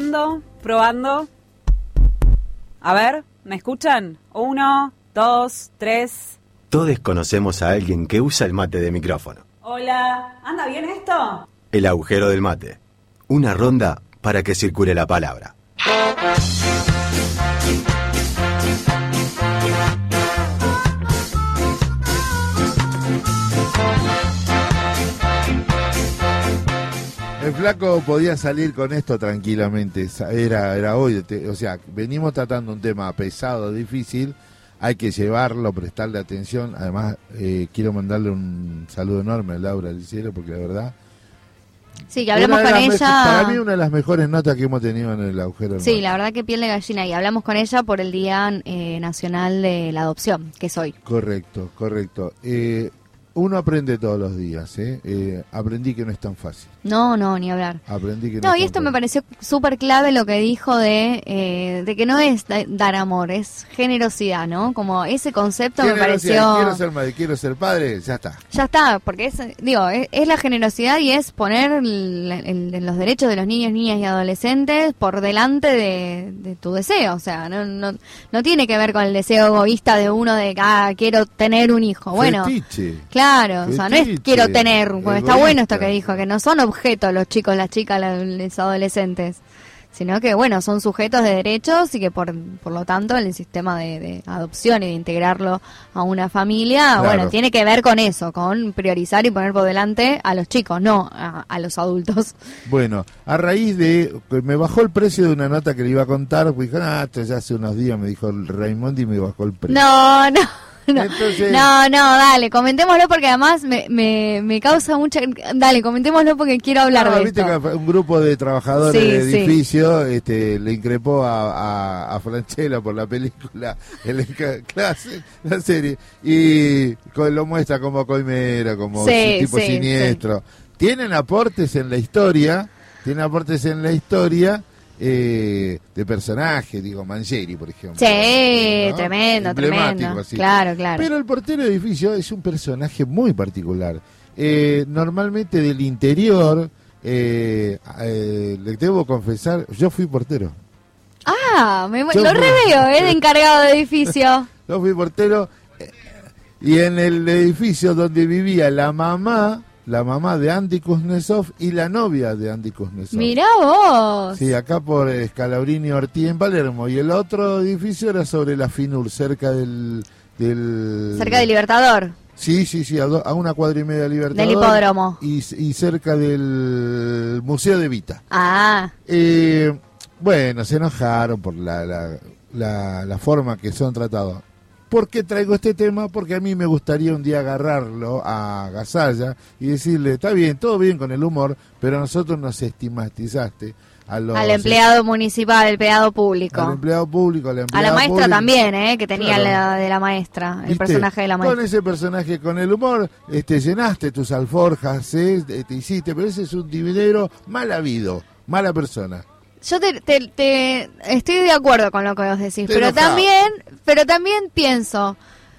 Probando, probando. A ver, ¿me escuchan? Uno, dos, tres. Todos conocemos a alguien que usa el mate de micrófono. Hola, ¿anda bien esto? El agujero del mate. Una ronda para que circule la palabra. El flaco podía salir con esto tranquilamente, era, era hoy, o sea, venimos tratando un tema pesado, difícil, hay que llevarlo, prestarle atención, además eh, quiero mandarle un saludo enorme a Laura del Cielo, porque la verdad... Sí, que hablamos con ella. Para mí una de las mejores notas que hemos tenido en el agujero Sí, la verdad que piel de gallina. Y hablamos con ella por el Día eh, Nacional de la Adopción, que es hoy. Correcto, correcto. Eh, uno aprende todos los días, ¿eh? Eh, Aprendí que no es tan fácil. No, no, ni hablar. Aprendí que no, No, es y tan esto me pareció súper clave lo que dijo de, eh, de que no es da- dar amor, es generosidad, ¿no? Como ese concepto me pareció... Quiero ser madre, quiero ser padre, ya está. Ya está, porque es, digo, es, es la generosidad y es poner el- el- los derechos de los niños, niñas y adolescentes por delante de, de tu deseo. O sea, no, no, no tiene que ver con el deseo egoísta de uno de, ah, quiero tener un hijo. Bueno, Fetiche. claro, o sea, no es quiero tener, porque está bueno esto que dijo, que no son objetos los chicos, las chicas, los adolescentes. sino que, bueno, son sujetos de derechos y que por, por lo tanto el sistema de, de adopción y de integrarlo a una familia, Claro. bueno, tiene que ver con eso, con priorizar y poner por delante a los chicos, no a, a los adultos. Bueno, a raíz de que me bajó el precio de una nota que le iba a contar, pues ah, esto ya hace unos días me dijo el Raimondi y me bajó el precio. No, no. [laughs] No, Entonces- no, no, dale, comentémoslo porque además me, me, me causa mucha... Dale, comentémoslo porque quiero hablar de viste esto. que un grupo de trabajadores Sí, de sí. edificio este, le increpó a, a, a Franchella por la película, [laughs] el, clase, la serie, y lo muestra como coimero, como Sí, tipo siniestro. Tienen aportes en la historia, tienen aportes en la historia eh, de personajes, digo, Mangieri, por ejemplo. Sí, ¿no? tremendo, tremendo. así. Claro, claro. Pero el portero de edificio es un personaje muy particular. Eh, normalmente del interior, eh, eh, le debo confesar, yo fui portero. Ah, me, Yo lo reveo, ¿eh? De encargado de edificio. [laughs] Yo fui portero eh, y en el edificio donde vivía la mamá, la mamá de Andy Kuznetsov y la novia de Andy Kuznetsov. Mirá vos. Sí, acá por Escalabrini Ortiz en Palermo. Y el otro edificio era sobre la Finur, cerca del... del Cerca de Libertador. Sí, sí, sí, a, do- a una cuadra y media de Libertador. Del hipódromo. Y, y cerca del Museo de Vita. Ah, Eh, bueno, se enojaron por la, la, la- la forma que son tratados. ¿Por qué traigo este tema? Porque a mí me gustaría un día agarrarlo a Gasalla y decirle, está bien, todo bien con el humor, pero a nosotros nos estigmatizaste. A los, al empleado municipal, al empleado al público. empleado público, al A empleado la maestra público. también, ¿eh? Que tenía Claro. la de la maestra, el ¿Viste? personaje de la Con maestra. ese personaje, con el humor, este, llenaste tus alforjas, ¿eh? te, te hiciste, pero ese es un divinero mal habido, mala persona. Yo te, te- te- estoy de acuerdo con lo que vos decís, Te pero también, pero también pienso,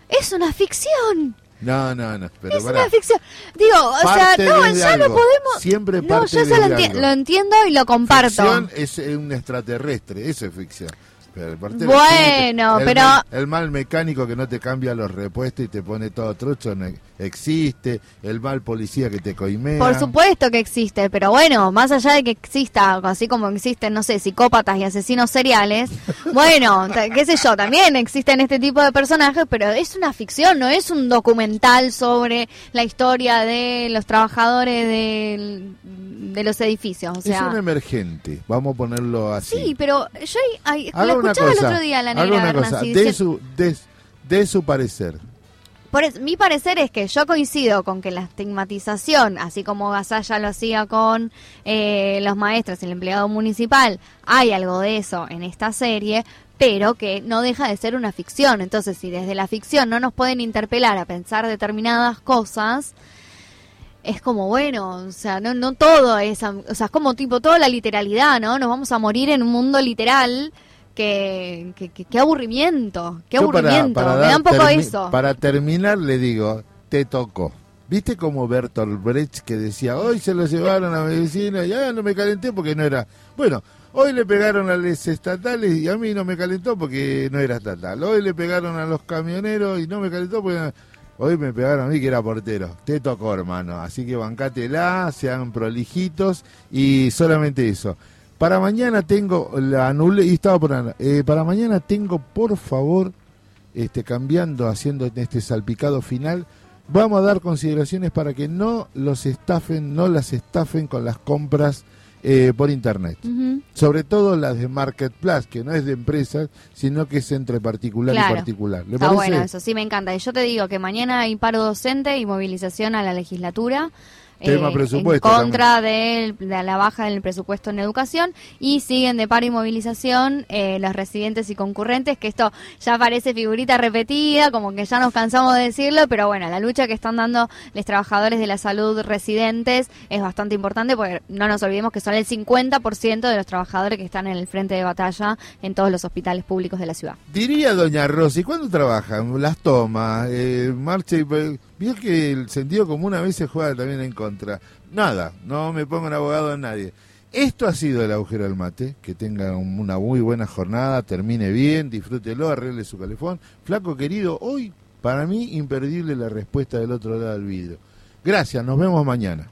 es una ficción. No, no, no, pero es una ficción. Digo, o sea, no, ya lo algo. podemos. Siempre no, parte yo ya lo, desde enti- algo. lo entiendo y lo comparto. Ficción es eh, un extraterrestre, eso es ficción. Pero el portero Bueno, existe. el pero- mal- el mal mecánico que no te cambia los repuestos y te pone todo trucho no existe. El mal policía que te coimea. Por supuesto que existe, pero bueno, más allá de que exista, así como existen, no sé, psicópatas y asesinos seriales, [laughs] bueno, qué sé yo, también existen este tipo de personajes, pero es una ficción, no es un documental sobre la historia de los trabajadores del- de los edificios, o es un emergente, vamos a ponerlo así. Sí, pero yo ay, Haga lo una cosa, el otro día la negra una cosa, Bernasi de su, de, de su parecer. Por eso, mi parecer es que yo coincido con que la estigmatización, así como Gasalla lo hacía con eh, los maestros y el empleado municipal, hay algo de eso en esta serie, pero que no deja de ser una ficción. Entonces, si desde la ficción no nos pueden interpelar a pensar determinadas cosas, es como, bueno, o sea, no, no todo es, o sea, es como tipo toda la literalidad, ¿no? Nos vamos a morir en un mundo literal. Que- qué aburrimiento, qué Yo aburrimiento. para Me da un poco eso. Para terminar, le digo, te tocó. ¿Viste como Bertolt Brecht que decía, hoy se lo llevaron a medicina y ah, no me calenté porque no era... Bueno, hoy le pegaron a los estatales y a mí no me calentó porque no era estatal. Hoy le pegaron a los camioneros y no me calentó porque... Hoy me pegaron a mí que era portero. Te tocó, hermano. Así que bancátela, sean prolijitos y solamente eso. Para mañana tengo la anulé y estaba por eh, para mañana tengo por favor este cambiando haciendo este salpicado final vamos a dar consideraciones para que no los estafen no las estafen con las compras eh, por internet sobre todo las de marketplace que no es de empresas sino que es entre particular Claro. y particular ¿Le Está parece? bueno, eso sí me encanta. Y yo te digo que mañana hay paro docente y movilización a la legislatura. Eh, Tema presupuesto En contra de la baja del presupuesto en educación y siguen de paro y movilización eh, los residentes y concurrentes, que esto ya parece figurita repetida, como que ya nos cansamos de decirlo, pero bueno, la lucha que están dando los trabajadores de la salud residentes es bastante importante porque no nos olvidemos que son el 50% de los trabajadores que están en el frente de batalla en todos los hospitales públicos de la ciudad. Diría doña Rosy, ¿cuándo trabajan? Las tomas, eh, marcha y... Vio que el sentido común a veces juega también en contra. Nada, no me pongo abogado a nadie. Esto ha sido el agujero del mate. Que tenga un- una muy buena jornada, termine bien, disfrútelo, arregle su calefón. Flaco querido, hoy para mí imperdible la respuesta del otro lado del vidrio. Gracias, nos vemos mañana.